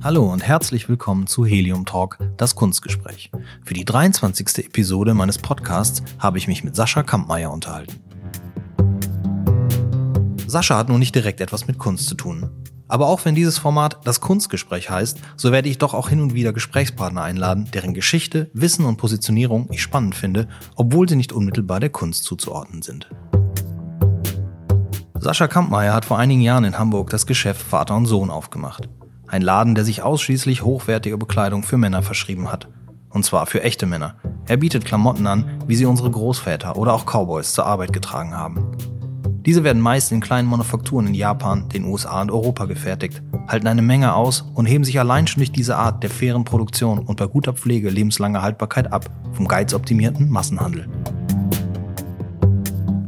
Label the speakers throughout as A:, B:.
A: Hallo und herzlich willkommen zu Helium Talk, das Kunstgespräch. Für die 23. Episode meines Podcasts habe ich mich mit Sascha Kampmeier unterhalten. Sascha hat nun nicht direkt etwas mit Kunst zu tun. Aber auch wenn dieses Format das Kunstgespräch heißt, so werde ich doch auch hin und wieder Gesprächspartner einladen, deren Geschichte, Wissen und Positionierung ich spannend finde, obwohl sie nicht unmittelbar der Kunst zuzuordnen sind. Sascha Kampmeier hat vor einigen Jahren in Hamburg das Geschäft Vater und Sohn aufgemacht. Ein Laden, der sich ausschließlich hochwertige Bekleidung für Männer verschrieben hat. Und zwar für echte Männer. Er bietet Klamotten an, wie sie unsere Großväter oder auch Cowboys zur Arbeit getragen haben. Diese werden meist in kleinen Manufakturen in Japan, den USA und Europa gefertigt, halten eine Menge aus und heben sich allein schon durch diese Art der fairen Produktion und bei guter Pflege lebenslange Haltbarkeit ab vom geizoptimierten Massenhandel.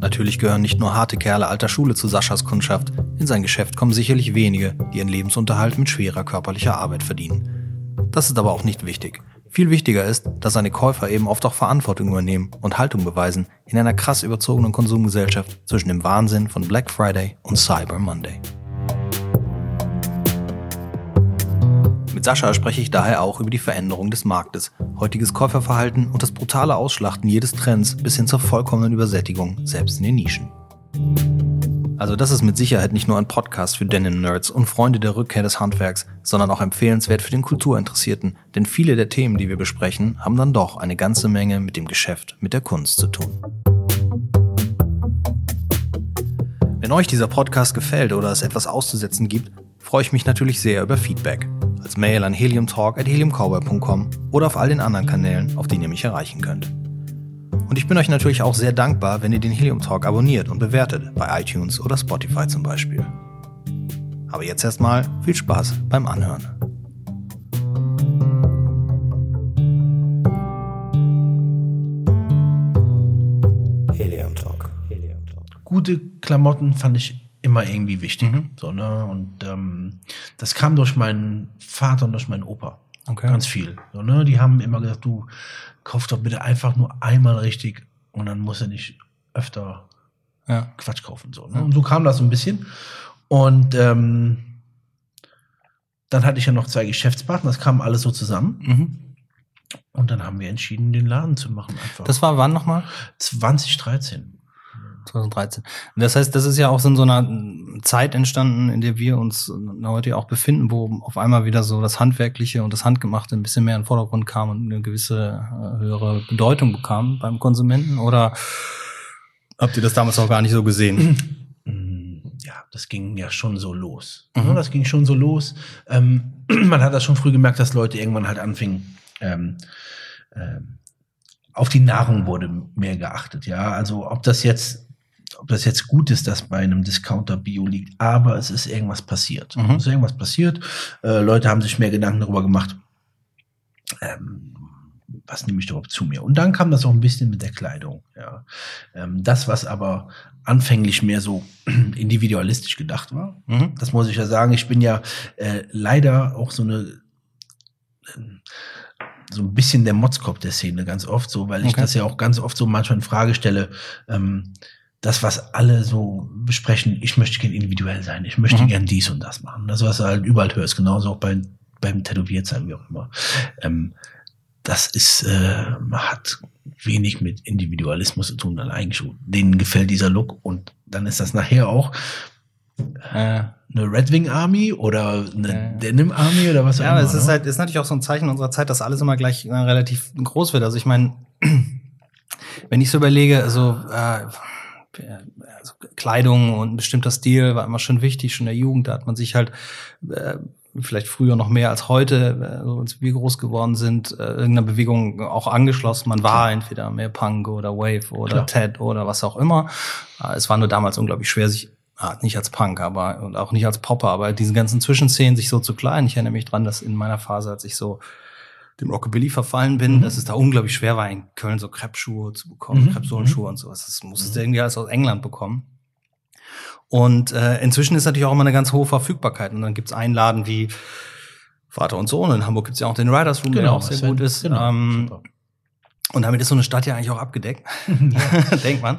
A: Natürlich gehören nicht nur harte Kerle alter Schule zu Saschas Kundschaft. In sein Geschäft kommen sicherlich wenige, die ihren Lebensunterhalt mit schwerer körperlicher Arbeit verdienen. Das ist aber auch nicht wichtig. Viel wichtiger ist, dass seine Käufer eben oft auch Verantwortung übernehmen und Haltung beweisen in einer krass überzogenen Konsumgesellschaft zwischen dem Wahnsinn von Black Friday und Cyber Monday. Mit Sascha spreche ich daher auch über die Veränderung des Marktes, heutiges Käuferverhalten und das brutale Ausschlachten jedes Trends bis hin zur vollkommenen Übersättigung, selbst in den Nischen. Also das ist mit Sicherheit nicht nur ein Podcast für Denim-Nerds und Freunde der Rückkehr des Handwerks, sondern auch empfehlenswert für den Kulturinteressierten, denn viele der Themen, die wir besprechen, haben dann doch eine ganze Menge mit dem Geschäft, mit der Kunst zu tun. Wenn euch dieser Podcast gefällt oder es etwas auszusetzen gibt, freue ich mich natürlich sehr über Feedback als Mail an heliumtalk.heliumcowboy.com oder auf all den anderen Kanälen, auf denen ihr mich erreichen könnt. Und ich bin euch natürlich auch sehr dankbar, wenn ihr den Helium Talk abonniert und bewertet, bei iTunes oder Spotify zum Beispiel. Aber jetzt erstmal viel Spaß beim Anhören.
B: Helium Talk. Gute Klamotten fand ich immer irgendwie wichtig. Mhm. So, ne? Und ähm, das kam durch meinen Vater und durch meinen Opa. Okay. Ganz viel. So, ne? Die haben immer gesagt, du kauf doch bitte einfach nur einmal richtig und dann muss er nicht öfter ja. Quatsch kaufen. So, ne? Und so kam das so ein bisschen. Und ähm, dann hatte ich ja noch zwei Geschäftspartner, das kam alles so zusammen. Mhm. Und dann haben wir entschieden, den Laden zu machen.
A: Einfach. Das war wann nochmal?
B: 2013.
A: 2013. Das heißt, das ist ja auch in so einer Zeit entstanden, in der wir uns heute auch befinden, wo auf einmal wieder so das Handwerkliche und das Handgemachte ein bisschen mehr in den Vordergrund kam und eine gewisse äh, höhere Bedeutung bekam beim Konsumenten? Oder habt ihr das damals auch gar nicht so gesehen?
B: Ja, das ging ja schon so los. Mhm. Das ging schon so los. Ähm, man hat das schon früh gemerkt, dass Leute irgendwann halt anfingen, ähm, ähm, auf die Nahrung wurde mehr geachtet. Ja, also ob das jetzt ob das jetzt gut ist, dass bei einem Discounter Bio liegt, aber es ist irgendwas passiert. Mhm. Es ist irgendwas passiert. Äh, Leute haben sich mehr Gedanken darüber gemacht, ähm, was nehme ich überhaupt zu mir? Und dann kam das auch ein bisschen mit der Kleidung. Ja. Ähm, das, was aber anfänglich mehr so individualistisch gedacht war, mhm. das muss ich ja sagen. Ich bin ja äh, leider auch so eine äh, so ein bisschen der Motzkopf der Szene ganz oft so, weil ich okay. das ja auch ganz oft so manchmal in Frage stelle. Ähm, das, was alle so besprechen, ich möchte gern individuell sein, ich möchte mhm. gern dies und das machen. Das, was du halt überall hörst, genauso auch bei, beim Tätowiertsein, wie auch immer. Ähm, das ist, äh, hat wenig mit Individualismus zu tun, dann eigentlich schon. Denen gefällt dieser Look und dann ist das nachher auch äh, eine Red Wing Army oder eine äh. Denim Army oder was
A: auch ja, immer. Ja, es ist ne? halt, ist natürlich auch so ein Zeichen unserer Zeit, dass alles immer gleich äh, relativ groß wird. Also ich meine, wenn ich so überlege, also äh, also Kleidung und ein bestimmter Stil war immer schon wichtig, schon in der Jugend. Da hat man sich halt äh, vielleicht früher noch mehr als heute, äh, als wir groß geworden sind, äh, irgendeiner Bewegung auch angeschlossen. Man war Klar. entweder mehr Punk oder Wave oder Klar. TED oder was auch immer. Äh, es war nur damals unglaublich schwer, sich ah, nicht als Punk, aber und auch nicht als Popper, aber diesen ganzen Zwischenszenen sich so zu klein. Ich erinnere mich dran, dass in meiner Phase, als ich so dem Rockabilly verfallen bin, mhm. dass es da unglaublich schwer war, in Köln so Kreppschuhe zu bekommen, mhm. Kreppsohlenschuhe mhm. und sowas. Das musstest du mhm. irgendwie alles aus England bekommen. Und äh, inzwischen ist natürlich auch immer eine ganz hohe Verfügbarkeit. Und dann gibt's einen Laden wie Vater und Sohn. In Hamburg gibt's ja auch den Riders Room, genau, der auch sehr gut ist. Genau, ähm, Und damit ist so eine Stadt ja eigentlich auch abgedeckt, denkt man.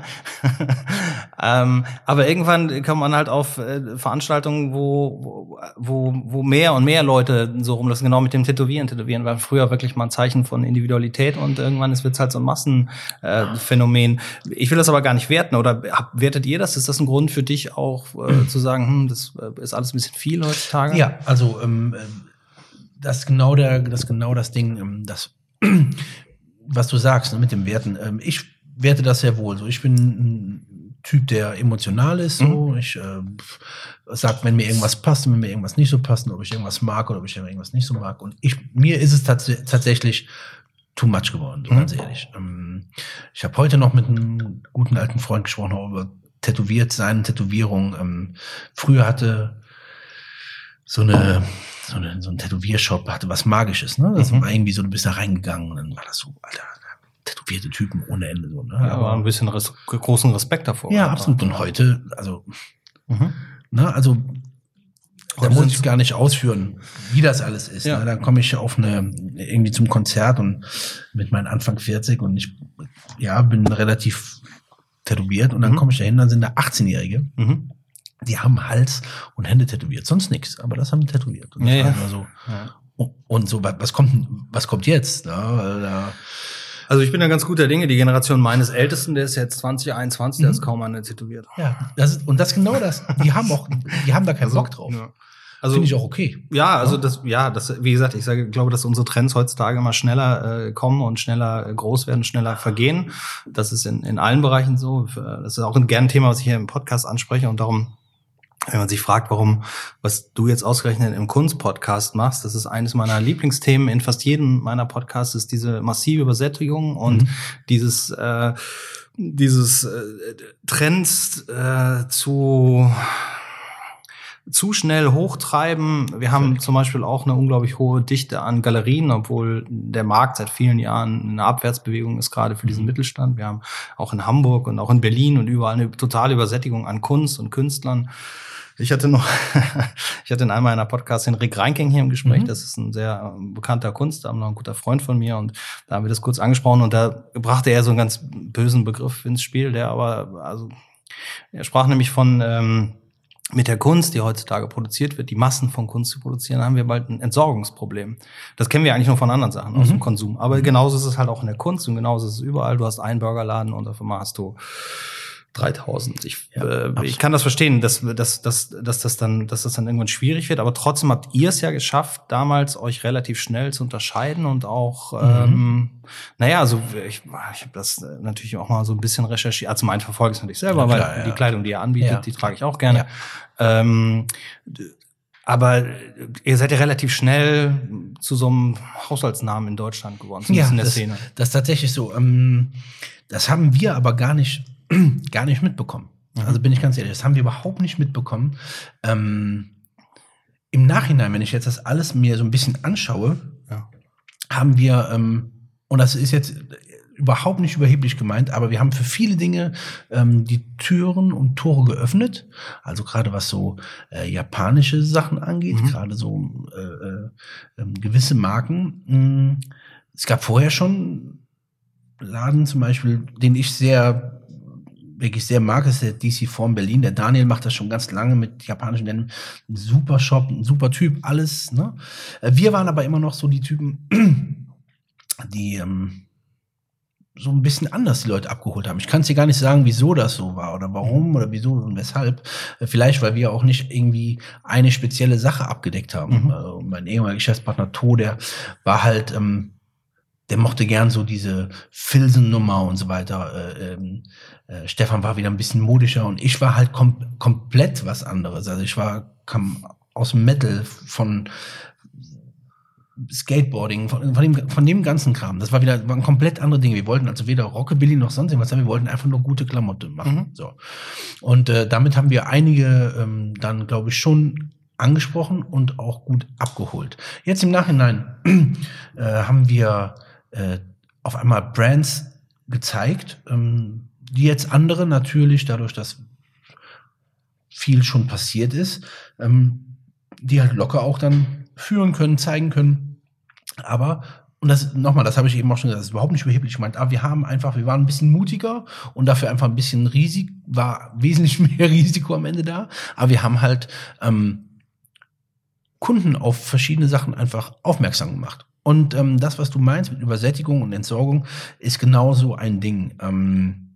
A: ähm, aber irgendwann kommt man halt auf äh, Veranstaltungen, wo, wo, wo mehr und mehr Leute so rumlassen, genau mit dem Tätowieren. Tätowieren war früher wirklich mal ein Zeichen von Individualität und irgendwann ist es halt so ein Massenphänomen. Äh, ich will das aber gar nicht werten. Oder hab, wertet ihr das? Ist das ein Grund für dich auch äh, zu sagen, hm, das äh, ist alles ein bisschen viel heutzutage?
B: Ja, also ähm, das ist genau der, das ist genau das Ding, ähm, das was du sagst ne, mit dem Werten. Ähm, ich werte das sehr wohl. So, ich bin ein Typ, der emotional ist. So, mhm. ich äh, sag, wenn mir irgendwas passt, wenn mir irgendwas nicht so passt, ob ich irgendwas mag oder ob ich irgendwas nicht so mag. Und ich, mir ist es tats tatsächlich too much geworden, so mhm. ganz ehrlich. Ähm, ich habe heute noch mit einem guten alten Freund gesprochen über tätowiert seine Tätowierung. Ähm, früher hatte so eine so, eine, so ein Tätowiershop hatte was Magisches, ne? Das mhm. war irgendwie so, du bist da reingegangen und dann war das so, Alter, tätowierte Typen ohne Ende so, ne?
A: Ja, aber ein bisschen res großen Respekt davor.
B: Ja, absolut. Und heute, also, mhm. ne, also da muss ich gar nicht ausführen, wie das alles ist. Ja. Ne? Dann komme ich auf eine irgendwie zum Konzert und mit meinen Anfang 40 und ich ja bin relativ tätowiert und dann mhm. komme ich da hin, dann sind da 18-Jährige. Mhm die haben Hals und Hände tätowiert, sonst nichts, aber das haben die tätowiert. Und,
A: ja, ja.
B: So, ja. und so, was kommt, was kommt jetzt? Da, da,
A: also ich bin da ganz guter Dinge. Die Generation meines Ältesten, der ist jetzt 2021, mhm. der ist kaum eine tätowiert.
B: Ja, das ist, und das ist genau das. Die haben auch, die haben da keinen also, Bock drauf. Ja. Also, Finde ich auch okay.
A: Ja, also das, ja, das, wie gesagt, ich sage, glaube, dass unsere Trends heutzutage immer schneller äh, kommen und schneller äh, groß werden, schneller vergehen. Das ist in, in allen Bereichen so. Das ist auch ein gern Thema, was ich hier im Podcast anspreche und darum wenn man sich fragt, warum, was du jetzt ausgerechnet im Kunstpodcast machst, das ist eines meiner Lieblingsthemen in fast jedem meiner Podcasts, ist diese massive Übersättigung und mhm. dieses, äh, dieses äh, Trends äh, zu zu schnell hochtreiben. Wir haben zum Beispiel auch eine unglaublich hohe Dichte an Galerien, obwohl der Markt seit vielen Jahren eine Abwärtsbewegung ist, gerade für diesen mhm. Mittelstand. Wir haben auch in Hamburg und auch in Berlin und überall eine totale Übersättigung an Kunst und Künstlern. Ich hatte noch, ich hatte in einem meiner Podcasts den Rick Reinking hier im Gespräch. Mhm. Das ist ein sehr ähm, bekannter Kunstsammler, ein guter Freund von mir. Und da haben wir das kurz angesprochen. Und da brachte er so einen ganz bösen Begriff ins Spiel, der aber, also, er sprach nämlich von, ähm, mit der Kunst, die heutzutage produziert wird, die Massen von Kunst zu produzieren, haben wir bald ein Entsorgungsproblem. Das kennen wir eigentlich nur von anderen Sachen aus mhm. dem Konsum. Aber mhm. genauso ist es halt auch in der Kunst und genauso ist es überall. Du hast einen Burgerladen und auf einmal hast du 3000. Ich, ja, äh, ich kann das verstehen, dass, dass, dass, dass, das dann, dass das dann irgendwann schwierig wird, aber trotzdem habt ihr es ja geschafft, damals euch relativ schnell zu unterscheiden und auch, mhm. ähm, naja, also ich, ich habe das natürlich auch mal so ein bisschen recherchiert. Also mein verfolge es natürlich selber, ja, klar, weil ja. die Kleidung, die ihr anbietet, die trage ich auch gerne. Ähm, aber ihr seid ja relativ schnell zu so einem Haushaltsnamen in Deutschland geworden,
B: zumindest ja, in der das, Szene. Das ist tatsächlich so. Ähm, das haben wir aber gar nicht gar nicht mitbekommen. Mhm. Also bin ich ganz ehrlich, das haben wir überhaupt nicht mitbekommen. Ähm, Im Nachhinein, wenn ich jetzt das alles mir so ein bisschen anschaue, ja. haben wir, ähm, und das ist jetzt überhaupt nicht überheblich gemeint, aber wir haben für viele Dinge ähm, die Türen und Tore geöffnet. Also gerade was so äh, japanische Sachen angeht, mhm. gerade so äh, äh, ähm, gewisse Marken. Mh, es gab vorher schon Laden zum Beispiel, den ich sehr wirklich sehr mag, ist der DC Form Berlin. Der Daniel macht das schon ganz lange mit japanischen Ländern. Ein super Shop, ein super Typ, alles. Ne? Äh, wir waren aber immer noch so die Typen, die ähm, so ein bisschen anders die Leute abgeholt haben. Ich kann es dir gar nicht sagen, wieso das so war oder warum oder wieso und weshalb. Äh, vielleicht, weil wir auch nicht irgendwie eine spezielle Sache abgedeckt haben. Mhm. Also mein ehemaliger Geschäftspartner To, der war halt ähm, der mochte gern so diese Filzen-Nummer und so weiter. Äh, ähm, äh, Stefan war wieder ein bisschen modischer und ich war halt kom komplett was anderes. Also ich war, kam aus dem Metal von Skateboarding, von, von, dem, von dem ganzen Kram. Das war wieder waren komplett andere Dinge. Wir wollten also weder Rockabilly noch sonst irgendwas, wir wollten einfach nur gute Klamotte machen. Mhm. So. Und äh, damit haben wir einige ähm, dann, glaube ich, schon angesprochen und auch gut abgeholt. Jetzt im Nachhinein äh, haben wir äh, auf einmal Brands gezeigt, ähm, die jetzt andere natürlich, dadurch, dass viel schon passiert ist, ähm, die halt locker auch dann führen können, zeigen können. Aber und das nochmal, das habe ich eben auch schon gesagt, das ist überhaupt nicht überheblich gemeint, aber wir haben einfach, wir waren ein bisschen mutiger und dafür einfach ein bisschen Risiko, war wesentlich mehr Risiko am Ende da, aber wir haben halt ähm, Kunden auf verschiedene Sachen einfach aufmerksam gemacht. Und ähm, das, was du meinst mit Übersättigung und Entsorgung, ist genauso ein Ding. Ähm,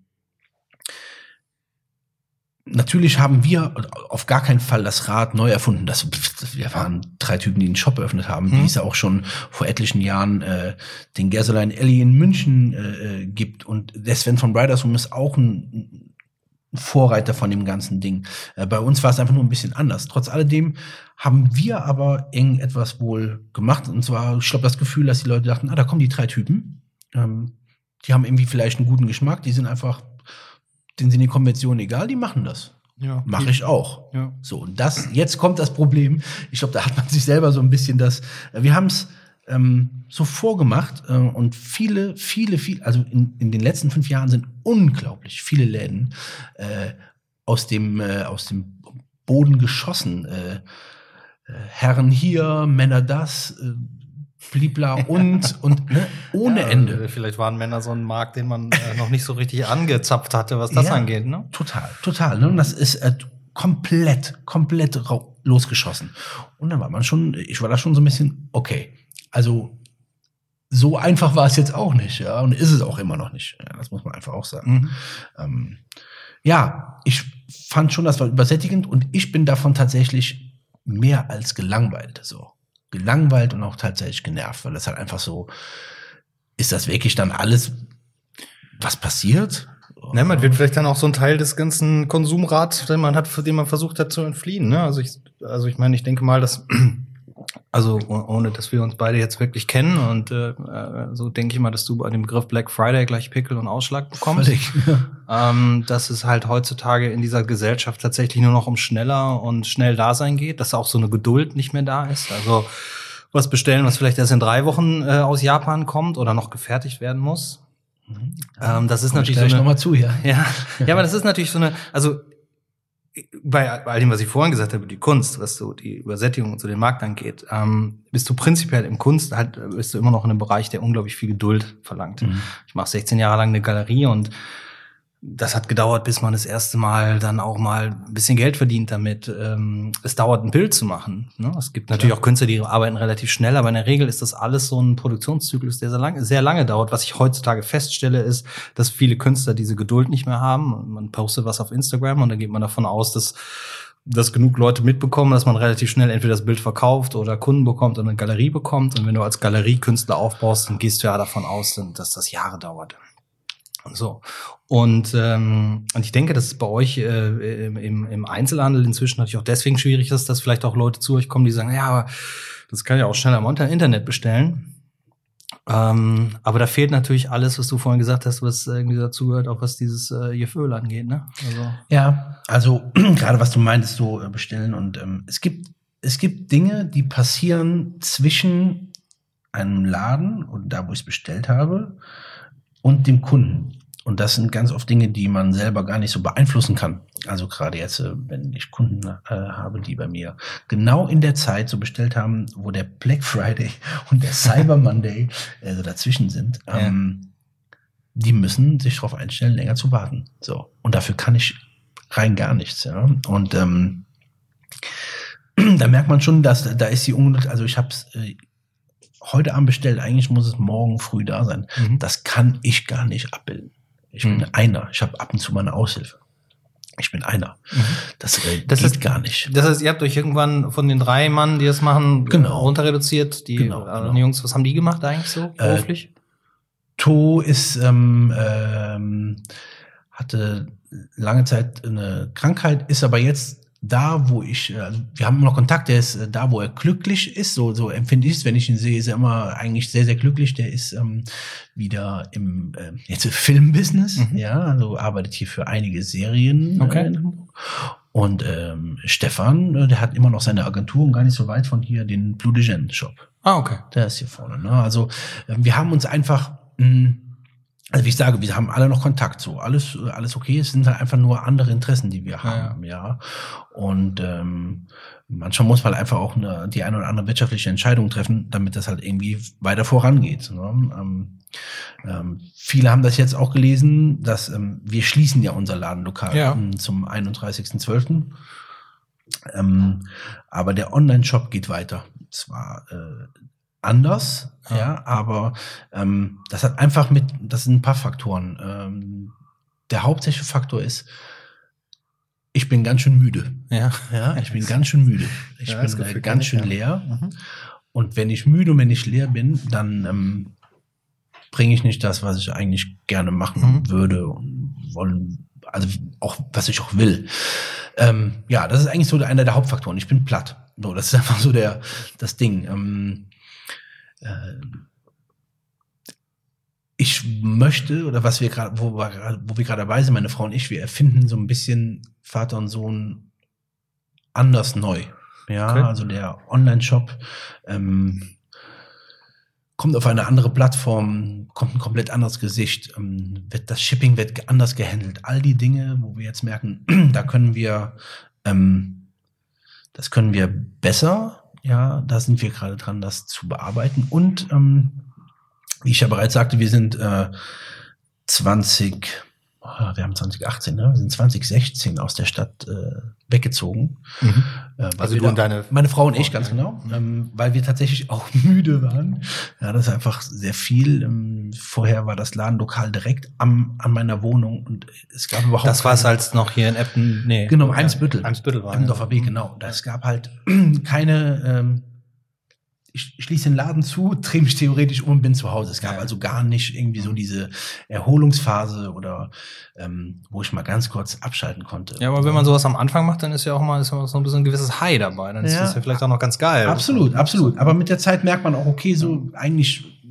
B: Natürlich haben wir auf gar keinen Fall das Rad neu erfunden. Das, wir waren drei Typen, die einen Shop eröffnet haben, mhm. die es ja auch schon vor etlichen Jahren äh, den Gasoline Alley in München äh, äh, gibt. Und der Sven von Riders Room ist auch ein, Vorreiter von dem ganzen Ding. Äh, bei uns war es einfach nur ein bisschen anders. Trotz alledem haben wir aber irgendetwas wohl gemacht. Und zwar, ich glaube, das Gefühl, dass die Leute dachten, ah, da kommen die drei Typen. Ähm, die haben irgendwie vielleicht einen guten Geschmack. Die sind einfach denen sind die Konventionen egal, die machen das. Ja. Mache ich auch. Ja. So, und das, jetzt kommt das Problem. Ich glaube, da hat man sich selber so ein bisschen das, äh, wir haben es ähm, so vorgemacht äh, und viele, viele, viele, also in, in den letzten fünf Jahren sind unglaublich viele Läden äh, aus dem, äh, aus dem Boden geschossen. Äh, äh Herren hier, Männer das, äh, blibla und und ne, ohne ja, Ende.
A: Vielleicht waren Männer so ein Markt, den man äh, noch nicht so richtig angezapft hatte, was das ja, angeht. Ne?
B: Total, total. Ne? Und das ist äh, komplett, komplett losgeschossen. Und dann war man schon, ich war da schon so ein bisschen, okay, also so einfach war es jetzt auch nicht, ja, und ist es auch immer noch nicht. Ja, das muss man einfach auch sagen. Mhm. Ähm, ja, ich fand schon, das war übersättigend und ich bin davon tatsächlich mehr als gelangweilt. So gelangweilt und auch tatsächlich genervt, weil das halt einfach so, ist das wirklich dann alles, was passiert?
A: Ne, man wird vielleicht dann auch so ein Teil des ganzen Konsumrats, den man hat, für den man versucht hat zu entfliehen. Ne? Also ich, also ich meine, ich denke mal, dass also ohne dass wir uns beide jetzt wirklich kennen und äh, äh, so denke ich mal, dass du bei dem Begriff Black Friday gleich Pickel und Ausschlag bekommst. Völlig. ähm, dass es halt heutzutage in dieser Gesellschaft tatsächlich nur noch um schneller und schnell Dasein geht, dass auch so eine Geduld nicht mehr da ist. Also was bestellen, was vielleicht erst in drei Wochen äh, aus Japan kommt oder noch gefertigt werden muss. Mhm. Ähm, das ist Komm natürlich so eine,
B: noch mal zu, ja.
A: ja. Ja, aber das ist natürlich so eine, also bei all dem, was ich vorhin gesagt habe, die Kunst, was so die Übersättigung und so den Markt angeht, ähm, bist du prinzipiell im Kunst, halt, bist du immer noch in einem Bereich, der unglaublich viel Geduld verlangt. Mhm. Ich mache 16 Jahre lang eine Galerie und das hat gedauert, bis man das erste Mal dann auch mal ein bisschen Geld verdient damit. Ähm, es dauert, ein Bild zu machen. Ne? Es gibt natürlich ja. auch Künstler, die arbeiten relativ schnell, aber in der Regel ist das alles so ein Produktionszyklus, der sehr lange, sehr lange dauert. Was ich heutzutage feststelle, ist, dass viele Künstler diese Geduld nicht mehr haben. Man postet was auf Instagram und dann geht man davon aus, dass dass genug Leute mitbekommen, dass man relativ schnell entweder das Bild verkauft oder Kunden bekommt oder eine Galerie bekommt. Und wenn du als Galeriekünstler aufbaust, dann gehst du ja davon aus, dass das Jahre dauert. So. Und, ähm, und ich denke, dass es bei euch äh, im, im Einzelhandel inzwischen natürlich auch deswegen schwierig ist, dass vielleicht auch Leute zu euch kommen, die sagen, ja, aber das kann ja auch schnell am Internet bestellen. Ähm, aber da fehlt natürlich alles, was du vorhin gesagt hast, was irgendwie dazu gehört, auch was dieses äh, Gefühl angeht, ne?
B: Also. Ja, also gerade was du meintest, so äh, bestellen und ähm, es gibt es gibt Dinge, die passieren zwischen einem Laden und da, wo ich es bestellt habe, und dem Kunden. Und das sind ganz oft Dinge, die man selber gar nicht so beeinflussen kann. Also gerade jetzt, äh, wenn ich Kunden äh, habe, die bei mir genau in der Zeit so bestellt haben, wo der Black Friday und der Cyber Monday äh, so dazwischen sind, ja. ähm, die müssen sich darauf einstellen, länger zu warten. So. Und dafür kann ich rein gar nichts. Ja. Und ähm, da merkt man schon, dass da ist die Ungeduld, also ich habe es äh, heute Abend bestellt, eigentlich muss es morgen früh da sein. Mhm. Das kann ich gar nicht abbilden. Ich mhm. bin einer. Ich habe ab und zu meine Aushilfe. Ich bin einer. Mhm. Das, äh, das geht ist, gar nicht.
A: Das heißt, ihr habt euch irgendwann von den drei Mann, die das machen, genau. runter reduziert. Die genau, äh, genau. Jungs, was haben die gemacht eigentlich so äh, beruflich? Äh,
B: to ist ähm, ähm, hatte lange Zeit eine Krankheit, ist aber jetzt da, wo ich, äh, also wir haben immer noch Kontakt, der ist äh, da, wo er glücklich ist, so, so empfinde ich es, wenn ich ihn sehe, ist er immer eigentlich sehr, sehr glücklich. Der ist ähm, wieder im äh, jetzt im Filmbusiness, mhm. ja, also arbeitet hier für einige Serien.
A: Okay.
B: Äh, und ähm, Stefan, äh, der hat immer noch seine Agentur und gar nicht so weit von hier den Blue de Shop.
A: Ah, okay.
B: Der ist hier vorne. Ne? Also äh, wir haben uns einfach mh, hm, also wie ich sage, wir haben alle noch Kontakt, so alles, alles okay. Es sind halt einfach nur andere Interessen, die wir haben, ja. ja. Und ähm, manchmal muss man einfach auch eine, die eine oder andere wirtschaftliche Entscheidung treffen, damit das halt irgendwie weiter vorangeht. Ne? Ähm, ähm, viele haben das jetzt auch gelesen, dass ähm, wir schließen ja unser Ladenlokal
A: Ja.
B: zum 31.12. Ähm, aber der Online-Shop geht weiter. Zwar äh, anders,
A: Ja.
B: ja, aber ähm, das hat einfach mit, das sind ein paar Faktoren. Ähm, der hauptsächliche Faktor ist, ich bin ganz schön müde.
A: Ja.
B: Ja, ich bin ganz schön müde. Ich
A: Ja,
B: bin äh, ganz schön leer.
A: Mhm.
B: Und wenn ich müde und wenn ich leer bin, dann ähm, bringe ich nicht das, was ich eigentlich gerne machen
A: Mhm.
B: würde und wollen, also auch was ich auch will. Ähm, ja, das ist eigentlich so einer der Hauptfaktoren. Ich bin platt. So, das ist einfach so der das Ding. Ähm, äh, ich möchte oder was wir gerade, wo wir gerade, wo wir gerade dabei sind, meine Frau und ich, wir erfinden so ein bisschen Vater und Sohn anders neu. Ja,
A: Okay.
B: also der Online-Shop ähm, kommt auf eine andere Plattform, kommt ein komplett anderes Gesicht, ähm, wird das Shipping wird anders gehandelt. All die Dinge, wo wir jetzt merken, da können wir, ähm, das können wir besser. Ja, da sind wir gerade dran, das zu bearbeiten. Und ähm, wie ich ja bereits sagte, wir sind äh, 20, oh, wir haben 2018, ne? wir sind 2016 aus der Stadt äh, weggezogen.
A: Mhm.
B: Äh,
A: Also du
B: da-
A: und deine
B: meine Frau und ich, ganz genau, ähm, weil wir tatsächlich auch müde waren. Ja, das ist einfach sehr viel. Ähm, vorher war das Ladenlokal direkt am, an meiner Wohnung und es gab überhaupt
A: Das war es als noch hier in Eppen, nee.
B: Genau, Eimsbüttel.
A: Eimsbüttel war.
B: Eppendorfer
A: ja.
B: Weg, genau. Es gab halt keine, ähm, ich schließe den Laden zu, drehe mich theoretisch um und bin zu Hause. Es gab
A: Ja.
B: also gar nicht irgendwie so diese Erholungsphase oder ähm, wo ich mal ganz kurz abschalten konnte.
A: Ja, aber wenn man sowas am Anfang macht, dann ist ja auch mal ist so ein bisschen ein gewisses High dabei. Dann ist
B: Ja.
A: das ja vielleicht auch noch ganz geil.
B: Absolut, absolut. Aber mit der Zeit merkt man auch, okay, so eigentlich,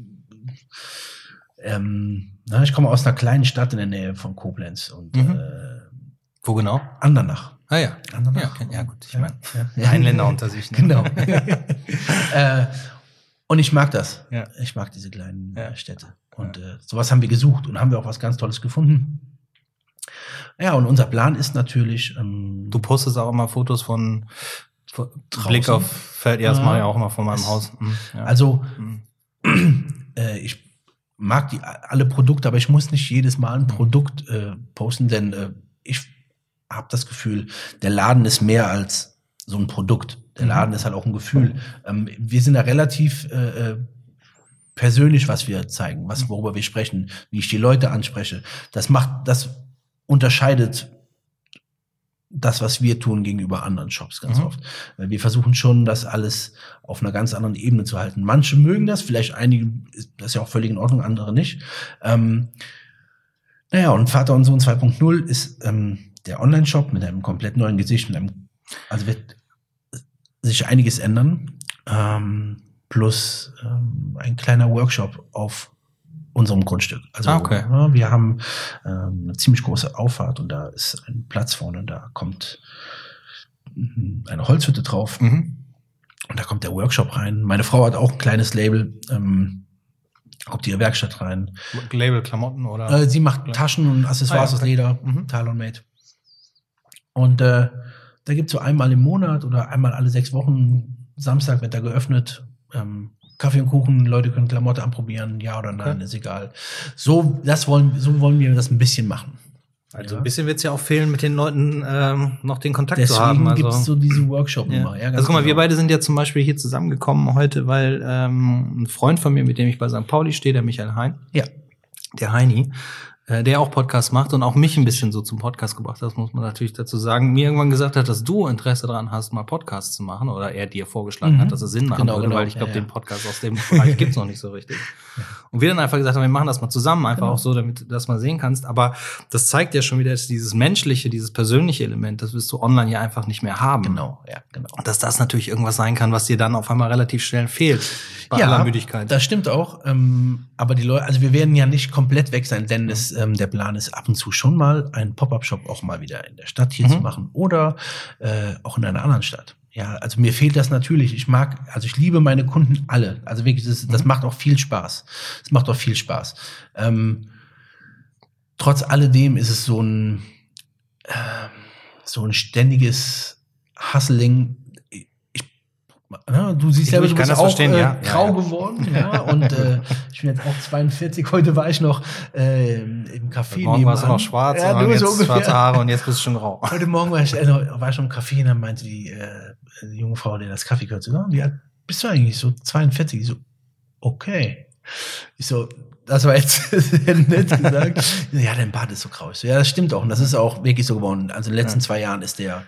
B: ähm, na, ich komme aus einer kleinen Stadt in der Nähe von Koblenz und
A: Mhm.
B: äh,
A: Wo genau?
B: Andernach.
A: Ah ja. Ja, ja gut. Ich
B: Ja,
A: meine,
B: ja.
A: Rheinländer unter sich. Ne?
B: Genau. äh, und ich mag das.
A: Ja.
B: Ich mag diese kleinen
A: Ja.
B: äh, Städte. Und äh, sowas haben wir gesucht und haben wir auch was ganz Tolles gefunden. Ja, und unser Plan ist natürlich, ähm,
A: Du postest auch immer Fotos von, von? Blick auf Feld. Ja, das
B: Ja.
A: mache ich auch immer von meinem
B: Es-
A: Haus. Mhm, ja.
B: also
A: Mhm.
B: äh, ich mag die alle Produkte, aber ich muss nicht jedes Mal
A: Mhm.
B: ein Produkt äh, posten, denn äh, ich habe das Gefühl, der Laden ist mehr als so ein Produkt. Der
A: Mhm.
B: Laden ist halt auch ein Gefühl. Ähm, wir sind da relativ äh, äh, persönlich, was wir zeigen,
A: Mhm.
B: was worüber wir sprechen, wie ich die Leute anspreche. Das macht, das unterscheidet das, was wir tun gegenüber anderen Shops ganz
A: Mhm.
B: oft. Wir versuchen schon, das alles auf einer ganz anderen Ebene zu halten. Manche mögen das, vielleicht einige, ist das ist ja auch völlig in Ordnung, andere nicht. Ähm, naja, und Vater und Sohn 2.0 ist ähm, der Online-Shop mit einem komplett neuen Gesicht, mit einem, also wird sich einiges ändern. Ähm, plus ähm, ein kleiner Workshop auf unserem Grundstück. Also
A: Ah, okay.
B: ja, wir haben ähm, eine ziemlich große Auffahrt und da ist ein Platz vorne, da kommt mhm, eine Holzhütte drauf
A: Mhm.
B: und da kommt der Workshop rein. Meine Frau hat auch ein kleines Label, ähm, kommt ihre Werkstatt rein.
A: Label Klamotten oder?
B: Äh, sie macht Taschen und Accessoires
A: Ah, ja,
B: aus Leder,
A: Mhm.
B: Talon-Made. Und äh, da gibt's so einmal im Monat oder einmal alle sechs Wochen, Samstag wird da geöffnet, ähm, Kaffee und Kuchen, Leute können Klamotte anprobieren, ja oder nein,
A: Okay.
B: ist egal. So, das wollen, so wollen wir das ein bisschen machen.
A: Also
B: Ja.
A: ein bisschen wird es ja auch fehlen, mit den Leuten ähm, noch den Kontakt
B: Deswegen
A: zu haben. Also,
B: gibt's so diese Workshop-Nummer.
A: ja.
B: ganz
A: also guck mal, wir
B: genau.
A: beide sind ja zum Beispiel hier zusammengekommen heute, weil ähm, ein Freund von mir, mit dem ich bei St. Pauli stehe, der Michael Hein,
B: Ja.
A: der Heini, der auch Podcast macht und auch mich ein bisschen so zum Podcast gebracht hat, muss man natürlich dazu sagen, mir irgendwann gesagt hat, dass du Interesse daran hast, mal Podcasts zu machen oder er dir vorgeschlagen
B: Mhm.
A: hat, dass es Sinn machen
B: Genau,
A: würde,
B: genau.
A: weil ich glaube,
B: Ja, ja.
A: den Podcast aus dem Bereich gibt's noch nicht so richtig. Und wir dann einfach gesagt haben, wir machen das mal zusammen, einfach
B: Genau.
A: auch so, damit du das mal sehen kannst. Aber das zeigt ja schon wieder, dass dieses menschliche, dieses persönliche Element, das wirst du online ja einfach nicht mehr haben.
B: Genau, ja, genau.
A: Und dass das natürlich irgendwas sein kann, was dir dann auf einmal relativ schnell fehlt. Bei aller Müdigkeit.
B: Das stimmt auch. Ähm, aber die Leute, also wir werden ja nicht komplett weg sein, denn es, ähm, der Plan ist ab und zu schon mal einen Pop-up-Shop auch mal wieder in der Stadt hier
A: Mhm.
B: zu machen oder äh, auch in einer anderen Stadt. Ja, also mir fehlt das natürlich. Ich mag, also ich liebe meine Kunden alle. Also wirklich, das, das
A: Mhm.
B: macht auch viel Spaß. Es macht auch viel Spaß. Ähm, trotz alledem ist es so ein, äh, so ein ständiges Hustling. Ich, ja, du siehst ja, du bist auch äh, ja. grau ja, geworden, ja, und äh, ich bin jetzt auch 42. Heute war ich noch äh, im Café.
A: Morgen warst du noch schwarz, ja, du jetzt ungefähr. schwarze Haare und jetzt bist du schon grau.
B: Heute Morgen war ich, äh, war ich schon im Café und dann meinte die, äh, die junge Frau, die das Kaffee gehört, so, wie alt bist du eigentlich? So 42. Ich so, okay. Ich so, das war jetzt sehr nett gesagt. ja, dein Bart ist so grau. So, ja, das stimmt auch. Und das ist auch wirklich so geworden. Also in den letzten ja. zwei Jahren ist der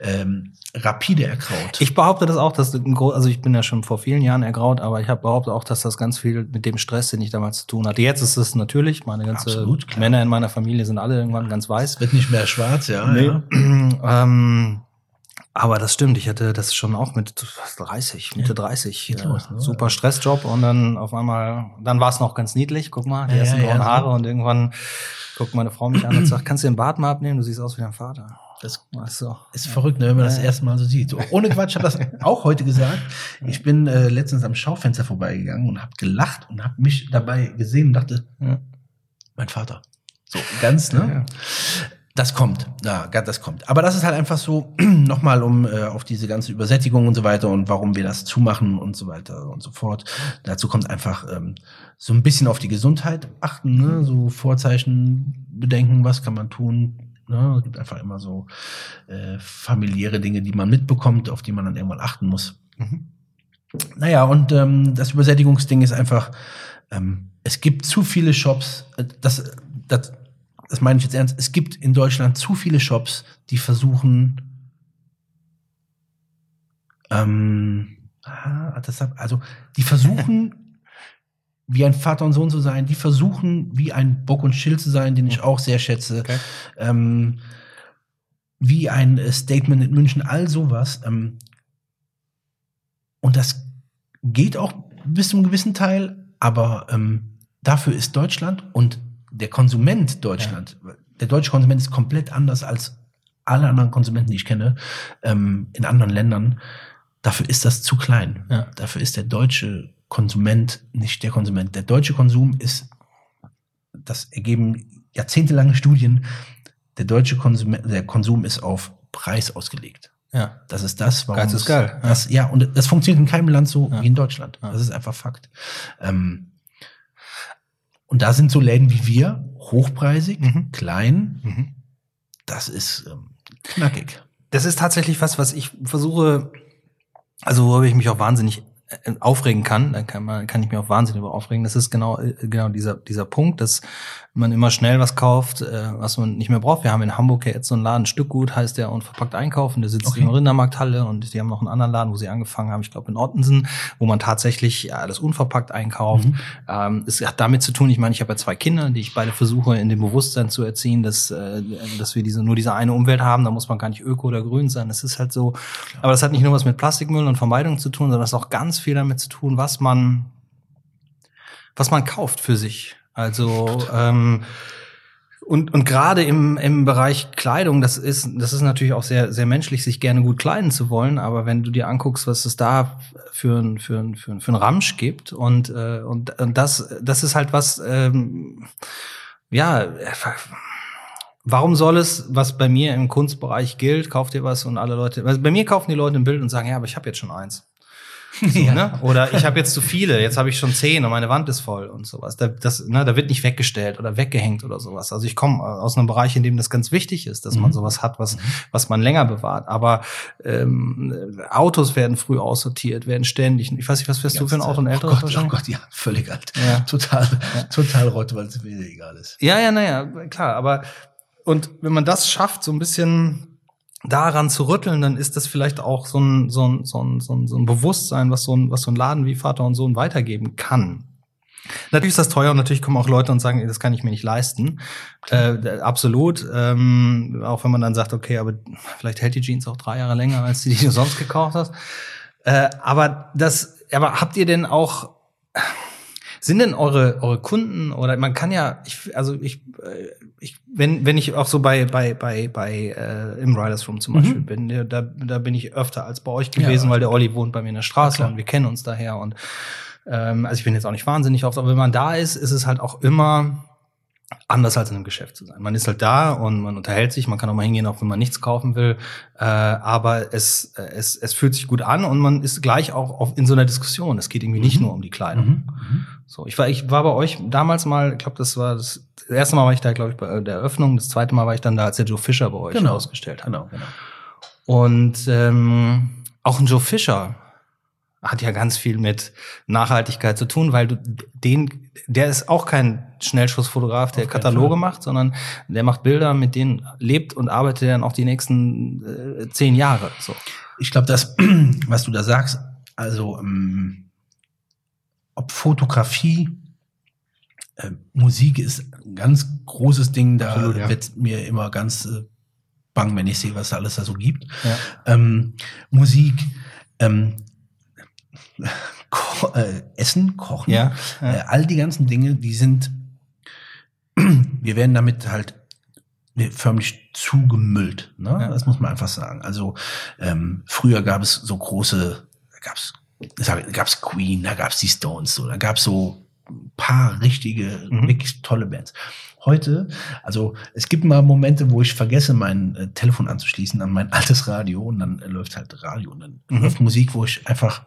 B: ähm, rapide ergraut.
A: Ich behaupte das auch, dass also ich bin ja schon vor vielen Jahren ergraut, aber ich habe behauptet auch, dass das ganz viel mit dem Stress, den ich damals zu tun hatte. Jetzt ist es natürlich, meine ganze Absolut, Männer in meiner Familie sind alle irgendwann ganz weiß. Es
B: wird nicht mehr schwarz, ja.
A: Nee.
B: ja.
A: ähm, aber das stimmt, ich hatte das schon auch mit 30, Mitte ja. 30. Äh, los, ne? Super Stressjob und dann auf einmal, dann war es noch ganz niedlich, guck mal, die ja, ersten ja, grauen Haare und irgendwann guckt meine Frau mich an und sagt, kannst du den Bart mal abnehmen, du siehst aus wie dein Vater.
B: Das so. ist verrückt, ne, wenn man das erste Mal so sieht. Ohne Quatsch, hat das auch heute gesagt. Ich bin äh, letztens am Schaufenster vorbeigegangen und habe gelacht und habe mich dabei gesehen und dachte, mein Vater. So ganz, ne? Das kommt, ja, das kommt. Aber das ist halt einfach so, nochmal um äh, auf diese ganze Übersättigung und so weiter und warum wir das zumachen und so weiter und so fort. Dazu kommt einfach ähm, so ein bisschen auf die Gesundheit achten, ne? so Vorzeichen bedenken, was kann man tun. Ne? Es gibt einfach immer so äh, familiäre Dinge, die man mitbekommt, auf die man dann irgendwann achten muss. Mhm. Naja, und ähm, das Übersättigungsding ist einfach, ähm, es gibt zu viele Shops, äh, das, das das meine ich jetzt ernst, es gibt in Deutschland zu viele Shops, die versuchen, ähm, ah, das, also die versuchen, wie ein Vater und Sohn zu sein, die versuchen, wie ein Bock und Schild zu sein, den ich auch sehr schätze, okay. ähm, wie ein Statement in München, all sowas. Ähm, und das geht auch bis zu einem gewissen Teil, aber ähm, dafür ist Deutschland und der Konsument Deutschland, ja. der deutsche Konsument ist komplett anders als alle anderen Konsumenten, die ich kenne, ähm, in anderen Ländern. Dafür ist das zu klein. Ja. Dafür ist der deutsche Konsument nicht der Konsument. Der deutsche Konsum ist, das ergeben jahrzehntelange Studien, der deutsche Konsum, der Konsum ist auf Preis ausgelegt. Ja. Das ist das,
A: warum. Geiz ist geil.
B: Das, ja, und das funktioniert in keinem Land so ja. wie in Deutschland. Das ist einfach Fakt. Ähm, und da sind so Läden wie wir, hochpreisig, mhm. klein. Mhm. Das ist ähm, knackig.
A: Das ist tatsächlich was, was ich versuche, also worüber ich mich auch wahnsinnig aufregen kann, dann kann man kann ich mich auch wahnsinnig über aufregen. Das ist genau äh, genau dieser dieser Punkt, dass man immer schnell was kauft, äh, was man nicht mehr braucht. Wir haben in Hamburg ja jetzt so einen Laden Stückgut, heißt der unverpackt einkaufen. Der sitzt okay. in der Rindermarkthalle und die haben noch einen anderen Laden, wo sie angefangen haben, ich glaube in Ottensen, wo man tatsächlich ja, alles unverpackt einkauft. Mhm. Ähm, es hat damit zu tun, ich meine, ich habe ja zwei Kinder, die ich beide versuche in dem Bewusstsein zu erziehen, dass äh, dass wir diese nur diese eine Umwelt haben. Da muss man gar nicht öko oder grün sein. Das ist halt so. Aber das hat nicht nur was mit Plastikmüll und Vermeidung zu tun, sondern das hat auch ganz viel damit zu tun, was man was man kauft für sich. Also ähm, und, und gerade im, im Bereich Kleidung, das ist, das ist natürlich auch sehr, sehr menschlich, sich gerne gut kleiden zu wollen. Aber wenn du dir anguckst, was es da für ein, für ein, für ein, für ein Ramsch gibt und, äh, und, und das, das ist halt was, ähm, ja, warum soll es, was bei mir im Kunstbereich gilt, kauft ihr was und alle Leute, also bei mir kaufen die Leute ein Bild und sagen, ja, aber ich habe jetzt schon eins. So, ja. ne? Oder ich habe jetzt zu viele, jetzt habe ich schon zehn und meine Wand ist voll und sowas. Da, das, ne, da wird nicht weggestellt oder weggehängt oder sowas. Also ich komme aus einem Bereich, in dem das ganz wichtig ist, dass mhm. man sowas hat, was, mhm. was man länger bewahrt. Aber ähm, Autos werden früh aussortiert, werden ständig. Ich weiß nicht, was fährst du für ein Auto? Ein
B: älteres oh Gott, oh Gott, ja, völlig alt. Ja. Total, ja. total rot, weil es mir egal ist.
A: Ja, ja, naja, klar. Aber und wenn man das schafft, so ein bisschen daran zu rütteln, dann ist das vielleicht auch so ein, so ein, so ein, so ein, so ein Bewusstsein, was so ein, was so ein Laden wie Vater und Sohn weitergeben kann. Natürlich ist das teuer und natürlich kommen auch Leute und sagen, das kann ich mir nicht leisten. Äh, absolut. Ähm, auch wenn man dann sagt, okay, aber vielleicht hält die Jeans auch drei Jahre länger, als die, die du sonst gekauft hast. Äh, aber das, aber habt ihr denn auch sind denn eure, eure Kunden oder man kann ja, ich, also ich, äh, ich, wenn, wenn ich auch so bei, bei, bei, bei äh, im Riders Room zum mhm. Beispiel bin, da, da bin ich öfter als bei euch gewesen, ja, weil der Olli wohnt bei mir in der Straße und wir kennen uns daher und ähm, also ich bin jetzt auch nicht wahnsinnig oft, aber wenn man da ist, ist es halt auch immer anders als in einem Geschäft zu sein. Man ist halt da und man unterhält sich, man kann auch mal hingehen, auch wenn man nichts kaufen will, äh, aber es, äh, es, es fühlt sich gut an und man ist gleich auch auf, in so einer Diskussion. Es geht irgendwie nicht
B: Mhm.
A: nur um die Kleidung.
B: Mhm. Mhm.
A: So, ich war, ich war bei euch damals mal, ich glaube, das war das, das erste Mal war ich da, glaube ich, bei der Eröffnung, das zweite Mal war ich dann da, als der Joe Fischer bei euch
B: Genau.
A: ausgestellt hat.
B: Genau, genau.
A: Und ähm, auch ein Joe Fischer hat ja ganz viel mit Nachhaltigkeit zu tun, weil du den, der ist auch kein Schnellschussfotograf, der Kataloge
B: Fall.
A: macht, sondern der macht Bilder, mit denen lebt und arbeitet dann auch die nächsten äh, zehn Jahre. So.
B: Ich glaube, das, was du da sagst, also ähm, ob Fotografie, äh, Musik ist ein ganz großes Ding, da
A: Absolut, ja.
B: wird mir immer ganz äh, bang, wenn ich sehe, was da alles da so gibt.
A: Ja.
B: Ähm, Musik, ähm, ko äh, Essen, Kochen,
A: Ja, ja.
B: Äh, all die ganzen Dinge, die sind, wir werden damit halt förmlich zugemüllt. Ne?
A: Ja.
B: Das muss man einfach sagen. Also ähm, früher gab es so große, da gab es da gab's Queen, da gab es die Stones, so, da gab es so ein paar richtige,
A: Mhm.
B: wirklich tolle Bands. Heute, also es gibt mal Momente, wo ich vergesse, mein äh, Telefon anzuschließen an mein altes Radio und dann äh, läuft halt Radio und dann
A: Mhm.
B: läuft Musik, wo ich einfach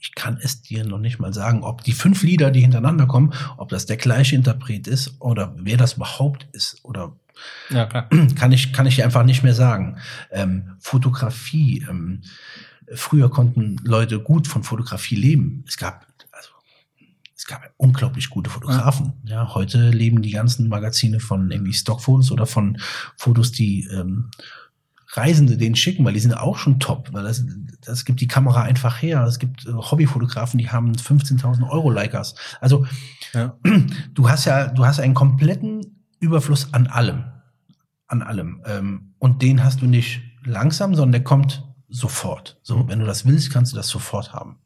B: ich kann es dir noch nicht mal sagen, ob die fünf Lieder, die hintereinander kommen, ob das der gleiche Interpret ist oder wer das überhaupt ist oder
A: ja, klar.
B: kann ich kann ich dir einfach nicht mehr sagen. Ähm, Fotografie. Ähm, früher konnten Leute gut von Fotografie leben. Es gab also es gab unglaublich gute Fotografen. Ja, heute leben die ganzen Magazine von irgendwie Stockfotos oder von Fotos, die ähm, Reisende denen schicken, weil die sind auch schon top, weil das, das gibt die Kamera einfach her. Es gibt äh, Hobbyfotografen, die haben 15.000 Euro Leicas. Also
A: Ja.
B: du hast ja, du hast einen kompletten Überfluss an allem, an allem. Ähm, und den hast du nicht langsam, sondern der kommt sofort. So,
A: Mhm.
B: wenn du das willst, kannst du das sofort haben.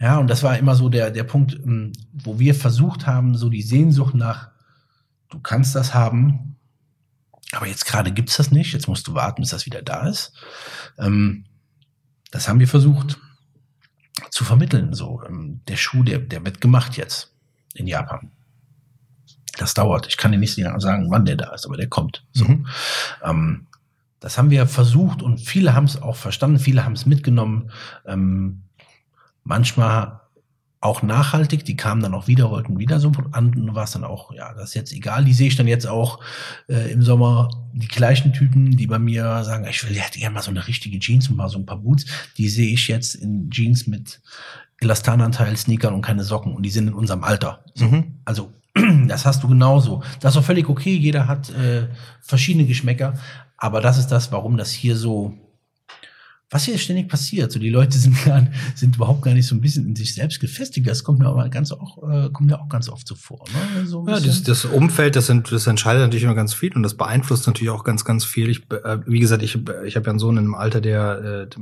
B: Ja, und das war immer so der, der Punkt, ähm, wo wir versucht haben, so die Sehnsucht nach, du kannst das haben, aber jetzt gerade gibt's das nicht, jetzt musst du warten, bis das wieder da ist. Ähm, das haben wir versucht zu vermitteln. So, ähm, der Schuh, der, der wird gemacht jetzt in Japan. Das dauert. Ich kann dir nicht genau sagen, wann der da ist, aber der kommt. So.
A: Mhm.
B: Ähm, das haben wir versucht und viele haben es auch verstanden, viele haben es mitgenommen. Ähm, manchmal auch nachhaltig, die kamen dann auch wieder, wollten wieder so an, war es dann auch, ja, das ist jetzt egal. Die sehe ich dann jetzt auch äh, im Sommer, die gleichen Typen, die bei mir sagen, ich will ja gerne mal so eine richtige Jeans und mal so ein paar Boots, die sehe ich jetzt in Jeans mit Elastananteil, Sneakern und keine Socken und die sind in unserem Alter. So.
A: Mhm.
B: Also, das hast du genauso. Das ist auch völlig okay. Jeder hat äh, verschiedene Geschmäcker. Aber das ist das, warum das hier so, was hier ständig passiert. So, die Leute sind gar, sind überhaupt gar nicht so ein bisschen in sich selbst gefestigt. Das kommt mir aber ganz auch, äh, kommt mir auch ganz oft so vor. Ne? So
A: Ja, das, das Umfeld, das, ent, das entscheidet natürlich immer ganz viel und das beeinflusst natürlich auch ganz, ganz viel. Ich, äh, wie gesagt, ich, ich habe ja einen Sohn in einem Alter, der, äh,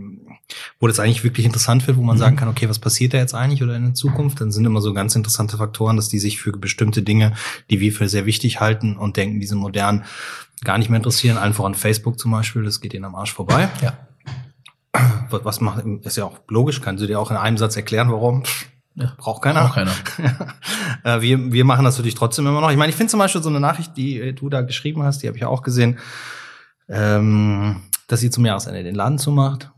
A: wo das eigentlich wirklich interessant wird, wo man
B: Mhm.
A: sagen kann, okay, was passiert da jetzt eigentlich oder in der Zukunft? Dann sind immer so ganz interessante Faktoren, dass die sich für bestimmte Dinge, die wir für sehr wichtig halten und denken, diese modern gar nicht mehr interessieren. Allen voran Facebook zum Beispiel, das geht ihnen am Arsch vorbei.
B: ja.
A: Was macht, ist ja auch logisch, kannst du dir auch in einem Satz erklären, warum?
B: Ja.
A: Braucht keiner.
B: Auch keiner.
A: äh, wir, wir machen das natürlich trotzdem immer noch. Ich meine, ich finde zum Beispiel so eine Nachricht, die äh, du da geschrieben hast, die habe ich ja auch gesehen, ähm, dass sie zum Jahresende den Laden zumacht.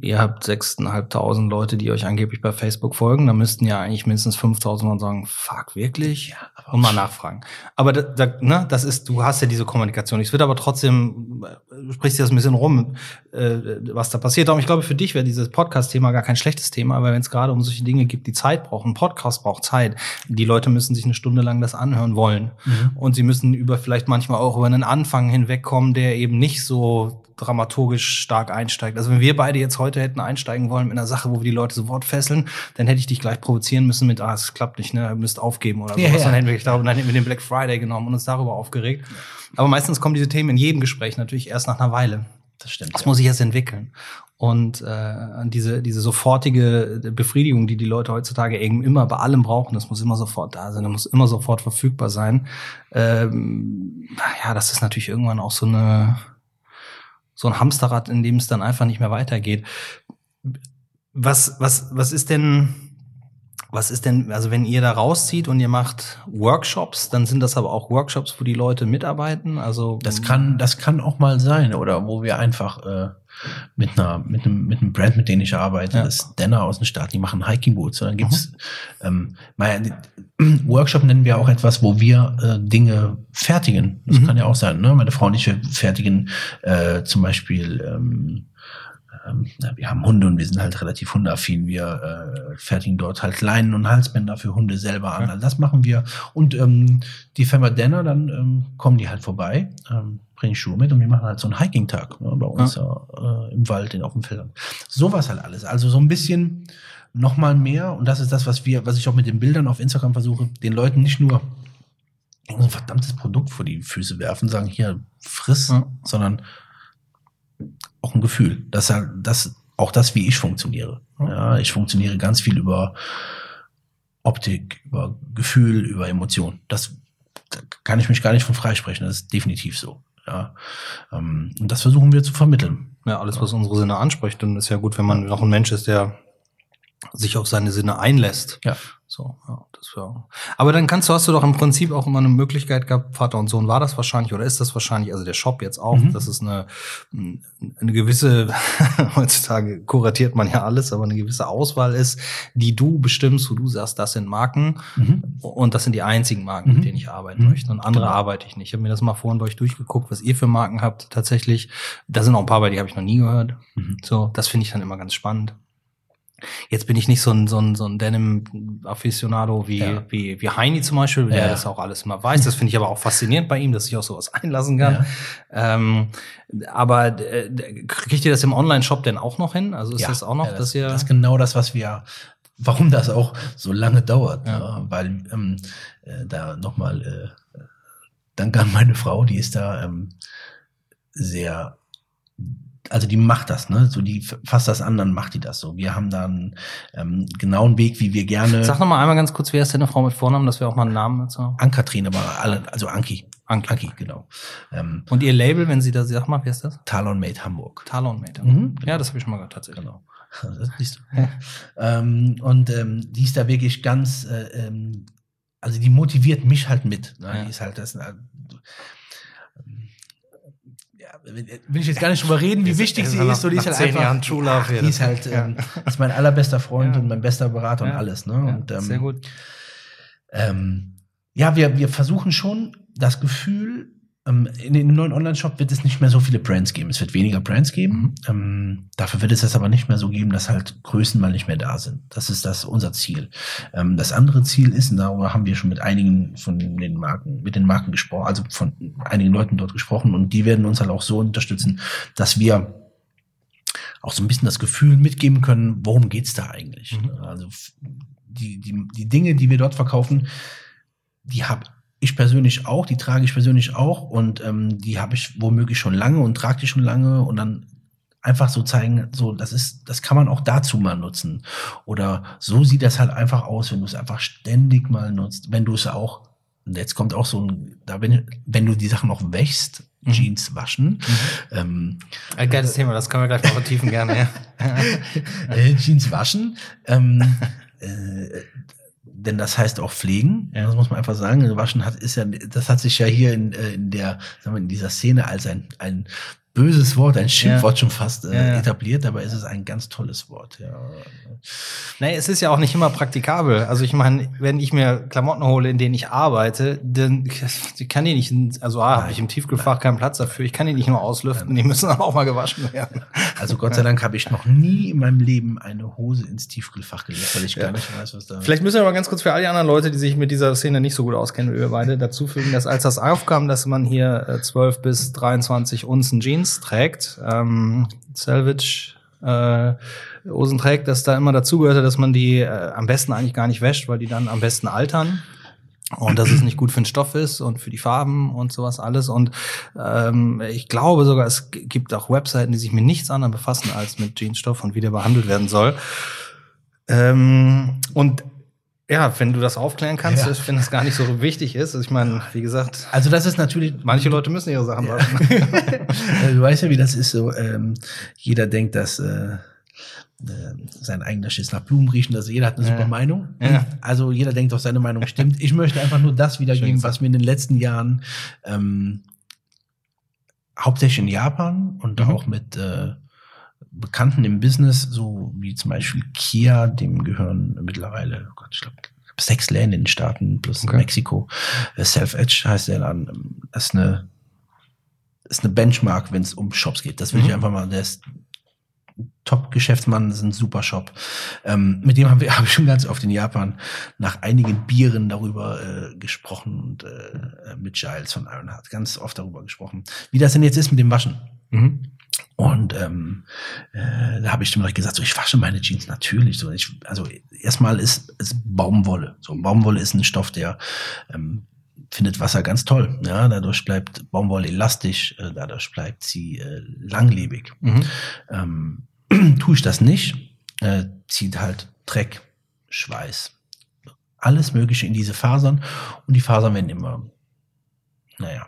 A: Ihr habt 6.500 Leute, die euch angeblich bei Facebook folgen. Da müssten ja eigentlich mindestens 5.000 Mann sagen, fuck, wirklich?
B: Ja, aber
A: Und mal nachfragen. Aber da, da, ne, das ist, du hast ja diese Kommunikation. Ich würde aber trotzdem, äh, du sprichst jetzt ein bisschen rum, äh, was da passiert. Darum, ich glaube, für dich wäre dieses Podcast-Thema gar kein schlechtes Thema, weil wenn es gerade um solche Dinge gibt, die Zeit brauchen, ein Podcast braucht Zeit. Die Leute müssen sich eine Stunde lang das anhören wollen.
B: Mhm.
A: Und sie müssen über vielleicht manchmal auch über einen Anfang hinwegkommen, der eben nicht so dramaturgisch stark einsteigt. Also wenn wir beide jetzt heute hätten einsteigen wollen mit einer Sache, wo wir die Leute sofort fesseln, dann hätte ich dich gleich provozieren müssen mit, ah, es klappt nicht, ne, ihr müsst aufgeben oder sowas.
B: ja.
A: Dann hätten wir, darüber, dann hätten wir den Black Friday genommen und uns darüber aufgeregt. Aber meistens kommen diese Themen in jedem Gespräch natürlich erst nach einer Weile.
B: Das stimmt.
A: Das
B: ja.
A: muss sich erst entwickeln. Und äh, diese, diese sofortige Befriedigung, die die Leute heutzutage eben immer bei allem brauchen, das muss immer sofort da sein, das muss immer sofort verfügbar sein. Ähm, ja, das ist natürlich irgendwann auch so eine so ein Hamsterrad, in dem es dann einfach nicht mehr weitergeht. Was was was ist denn Was ist denn, also wenn ihr da rauszieht und ihr macht Workshops, dann sind das aber auch Workshops, wo die Leute mitarbeiten? Also
B: Das kann, das kann auch mal sein, oder wo wir einfach äh, mit einer, mit einem, mit einem Brand, mit dem ich arbeite,
A: Ja.
B: das ist Denner aus den Staaten, die machen Hiking Boots. Und dann gibt's ähm, mal, Workshop nennen wir auch etwas, wo wir äh, Dinge fertigen. Das kann ja auch sein. Ne? Meine Frau und ich fertigen äh, zum Beispiel ähm, ähm, na, wir haben Hunde und wir sind halt relativ hundeaffin. Wir äh, fertigen dort halt Leinen und Halsbänder für Hunde selber an.
A: Ja.
B: Also das machen wir. Und ähm, die Firma Denner, dann ähm, kommen die halt vorbei, ähm, bringen Schuhe mit und wir machen halt so einen Hiking-Tag ne, bei uns äh, im Wald, in, auf dem Feldern. Sowas halt alles. Also so ein bisschen noch mal mehr. Und das ist das, was wir, was ich auch mit den Bildern auf Instagram versuche, den Leuten nicht nur ein verdammtes Produkt vor die Füße werfen, sagen, hier, friss,
A: Ja.
B: sondern auch ein Gefühl. Das, halt- das, auch das, wie ich funktioniere.
A: Ja.
B: Ja, ich funktioniere ganz viel über Optik, über Gefühl, über Emotion. Das da kann ich mich gar nicht von freisprechen. Das ist definitiv so. Ja, ähm, und das versuchen wir zu vermitteln.
A: Ja, alles, was unsere Sinne anspricht. Und ist ja gut, wenn man noch ein Mensch ist, der sich auf seine Sinne einlässt.
B: Ja.
A: So, ja, das wär. Aber dann kannst du, hast du doch im Prinzip auch immer eine Möglichkeit gehabt, Vater und Sohn war das wahrscheinlich oder ist das wahrscheinlich, also der Shop jetzt auch,
B: Mhm.
A: das ist eine, eine gewisse, heutzutage kuratiert man ja alles, aber eine gewisse Auswahl ist, die du bestimmst, wo du sagst, das sind Marken
B: Mhm.
A: und das sind die einzigen Marken,
B: Mhm.
A: mit denen ich arbeiten
B: Mhm.
A: möchte. Und andere
B: Genau.
A: arbeite ich nicht. Ich habe mir das mal vorhin bei euch durchgeguckt, was ihr für Marken habt. Tatsächlich, da sind auch ein paar bei, die habe ich noch nie gehört.
B: Mhm.
A: So, das finde ich dann immer ganz spannend. Jetzt bin ich nicht so ein, so ein, so ein Denim-Afficionado wie,
B: Ja.
A: wie, wie Heini zum Beispiel, der
B: Ja.
A: das auch alles immer weiß. Das finde ich aber auch faszinierend bei ihm, dass sich auch sowas einlassen kann. Ähm, aber äh, kriegt ihr das im Online-Shop denn auch noch hin? Also ist
B: Ja,
A: das auch noch,
B: ja, das,
A: dass ihr.
B: das ist genau das, was wir, warum das auch so lange dauert,
A: Ja.
B: ja. weil ähm, äh, da nochmal äh, Danke an meine Frau, die ist da ähm, sehr, also die macht das, ne? So die fast das anderen macht die das so. Wir haben da einen ähm, genauen Weg, wie wir gerne.
A: Sag noch mal einmal ganz kurz, wer ist denn eine Frau mit Vornamen, dass wir auch mal einen Namen dazu haben?
B: Ankatrin, aber alle, also Anki.
A: Anki.
B: Anki, genau. Ähm,
A: Und ihr Label, wenn sie da, sag mal, wer ist das?
B: Talon Made Hamburg.
A: Talon Mate.
B: Mhm.
A: Ja, das habe ich schon mal gehört, tatsächlich.
B: Genau. Das siehst du. ähm, und ähm, die ist da wirklich ganz, äh, ähm, also die motiviert mich halt mit. Ne?
A: Ja.
B: Die ist halt das. Will ich jetzt gar nicht drüber reden, wie wichtig sie ist. So, die ist halt einfach,
A: Jahren
B: ach, die ist halt, ähm, ist mein allerbester Freund
A: Ja.
B: und mein bester Berater und alles. Ne?
A: Ja,
B: und, ähm,
A: sehr gut.
B: ähm, ja, wir, wir versuchen schon das Gefühl, ähm, in dem neuen Online-Shop wird es nicht mehr so viele Brands geben. Es wird weniger Brands geben. Ähm, dafür wird es das aber nicht mehr so geben, dass halt Größen mal nicht mehr da sind. Das ist das unser Ziel. Ähm, das andere Ziel ist, und darüber haben wir schon mit einigen von den Marken, mit den Marken gesprochen, also von einigen Leuten dort gesprochen und die werden uns halt auch so unterstützen, dass wir auch so ein bisschen das Gefühl mitgeben können, worum geht's da eigentlich?
A: Mhm.
B: Also die, die, die Dinge, die wir dort verkaufen, die habe ich persönlich auch, die trage ich persönlich auch und ähm, die habe ich womöglich schon lange und trage die schon lange und dann einfach so zeigen, so das ist, das kann man auch dazu mal nutzen oder so sieht das halt einfach aus, wenn du es einfach ständig mal nutzt, wenn du es auch und jetzt kommt auch so ein, da wenn, wenn du die Sachen auch wäschst,
A: Mhm.
B: Jeans waschen, ähm,
A: Ein geiles Thema, das können wir gleich mal vertiefen gerne. Ja.
B: äh, Jeans waschen. Ähm, äh, denn das heißt auch pflegen. Ja, das muss man einfach sagen. Waschen hat ist ja, das hat sich ja hier in, äh, in der, sagen wir, in dieser Szene als ein, ein böses Wort, ein Schimpfwort schon fast äh,
A: Ja, ja.
B: etabliert. Ist es ein ganz tolles Wort. Ja.
A: Nee, es ist ja auch nicht immer praktikabel. Also ich meine, wenn ich mir Klamotten hole, in denen ich arbeite, dann kann die nicht, also A, habe ich im Tiefkühlfach keinen Platz dafür. Ich kann die nicht nur auslüften, die müssen aber auch mal gewaschen werden.
B: Also Gott sei Dank habe ich noch nie in meinem Leben eine Hose ins Tiefkühlfach gelegt, weil ich
A: Ja.
B: gar nicht weiß, was da.
A: Vielleicht müssen wir mal ganz kurz für all die anderen Leute, die sich mit dieser Szene nicht so gut auskennen wie wir beide, dazu fügen, dass als das aufkam, dass man hier äh, 12 bis 23 Unzen Jeans trägt, ähm, Salvage äh, Hosen trägt, dass da immer dazugehörte, dass man die äh, am besten eigentlich gar nicht wäscht, weil die dann am besten altern. Und dass es nicht gut für den Stoff ist und für die Farben und sowas alles. Und ähm, ich glaube sogar, es gibt auch Webseiten, die sich mit nichts anderem befassen als mit Jeansstoff und wie der behandelt werden soll. Ähm, und ja, wenn du das aufklären kannst,
B: Ja.
A: finde das gar nicht so wichtig ist. Also ich meine, wie gesagt,
B: also das ist natürlich
A: manche Leute müssen ihre Sachen waschen.
B: Äh, du weißt ja, wie das ist so. Ähm, jeder denkt, dass äh, äh, sein eigener Schiss nach Blumen riechen. Also jeder hat eine
A: Ja.
B: super Meinung.
A: Ja.
B: Also jeder denkt auch, seine Meinung stimmt. Ich möchte einfach nur das wiedergeben, was mir in den letzten Jahren ähm, hauptsächlich in Japan und
A: Mhm.
B: auch mit äh, Bekannten im Business, so wie zum Beispiel Kia, dem gehören mittlerweile, oh Gott, ich glaube, sechs Läden in den Staaten plus
A: Okay.
B: Mexiko. Äh, Self-Edge heißt der Laden. Ähm, Das ist eine, ist eine Benchmark, wenn es um Shops geht. Das will
A: Mhm.
B: ich einfach mal, der ist Top-Geschäftsmann, ist ein super Shop. Ähm, mit dem haben wir, habe ich schon ganz oft in Japan nach einigen Bieren darüber äh, gesprochen und äh, mit Giles von Ironheart ganz oft darüber gesprochen, wie das denn jetzt ist mit dem Waschen.
A: Mhm.
B: Und ähm, äh, da habe ich direkt gesagt, so ich wasche meine Jeans natürlich. So, ich, also erstmal ist es Baumwolle. So Baumwolle ist ein Stoff, der ähm, findet Wasser ganz toll. Ja, dadurch bleibt Baumwolle elastisch, äh, dadurch bleibt sie äh, langlebig.
A: Mhm.
B: Ähm, tue ich das nicht, äh, zieht halt Dreck, Schweiß, alles Mögliche in diese Fasern und die Fasern werden immer, naja,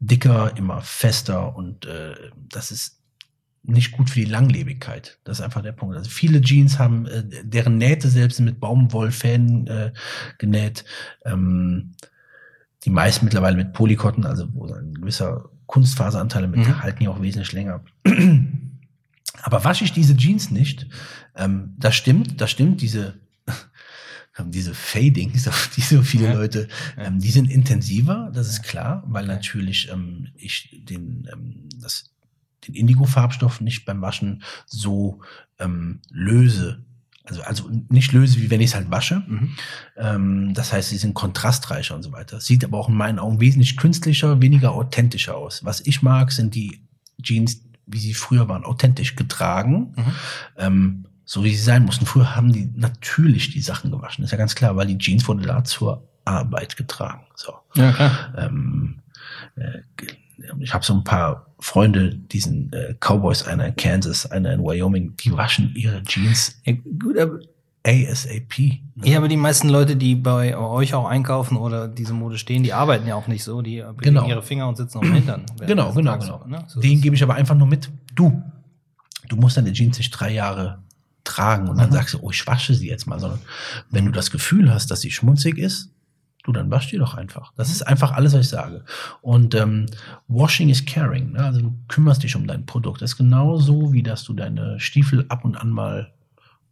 B: dicker, immer fester und äh, das ist nicht gut für die Langlebigkeit. Das ist einfach der Punkt. Also viele Jeans haben, äh, deren Nähte selbst sind mit Baumwollfäden äh, genäht. Ähm, die meisten mittlerweile mit Polycotton, also wo ein gewisser Kunstfaseranteil mit
A: Mhm.
B: halten die auch wesentlich länger. Aber wasche ich diese Jeans nicht, ähm, das stimmt, das stimmt, diese, diese Fadings, auf die so viele
A: Ja.
B: Leute,
A: Ja.
B: ähm, die sind intensiver, das ist klar, weil natürlich ähm, ich den, ähm, das, den Indigo-Farbstoff nicht beim Waschen so ähm, löse. Also, also nicht löse, wie wenn ich es halt wasche.
A: Mhm.
B: Ähm, das heißt, sie sind kontrastreicher und so weiter. Sieht aber auch in meinen Augen wesentlich künstlicher, weniger authentischer aus. Was ich mag, sind die Jeans, wie sie früher waren, authentisch getragen,
A: Mhm.
B: ähm, so wie sie sein mussten. Früher haben die natürlich die Sachen gewaschen, ist ja ganz klar, weil die Jeans wurde da zur Arbeit getragen. So.
A: Ja, klar.
B: Ähm, äh, ich habe so ein paar Freunde, diesen äh, Cowboys, einer in Kansas, einer in Wyoming, die waschen ihre Jeans
A: Ja, gut, aber,
B: ASAP. ne?
A: ja, aber die meisten Leute, die bei euch auch einkaufen oder diese Mode stehen, die arbeiten ja auch nicht so. Die bewegen
B: Genau.
A: ihre Finger und sitzen auf dem Hintern.
B: Genau, genau,
A: Tages,
B: genau.
A: ne? So
B: Den gebe ich aber einfach nur mit. Du, du musst deine Jeans nicht drei Jahre tragen und dann
A: Mhm.
B: sagst du, oh, ich wasche sie jetzt mal, sondern wenn du das Gefühl hast, dass sie schmutzig ist, du, dann wasch die doch einfach. Das ist einfach alles, was ich sage. Und ähm, Washing is caring. Ne? Also du kümmerst dich um dein Produkt. Das ist genauso, wie dass du deine Stiefel ab und an mal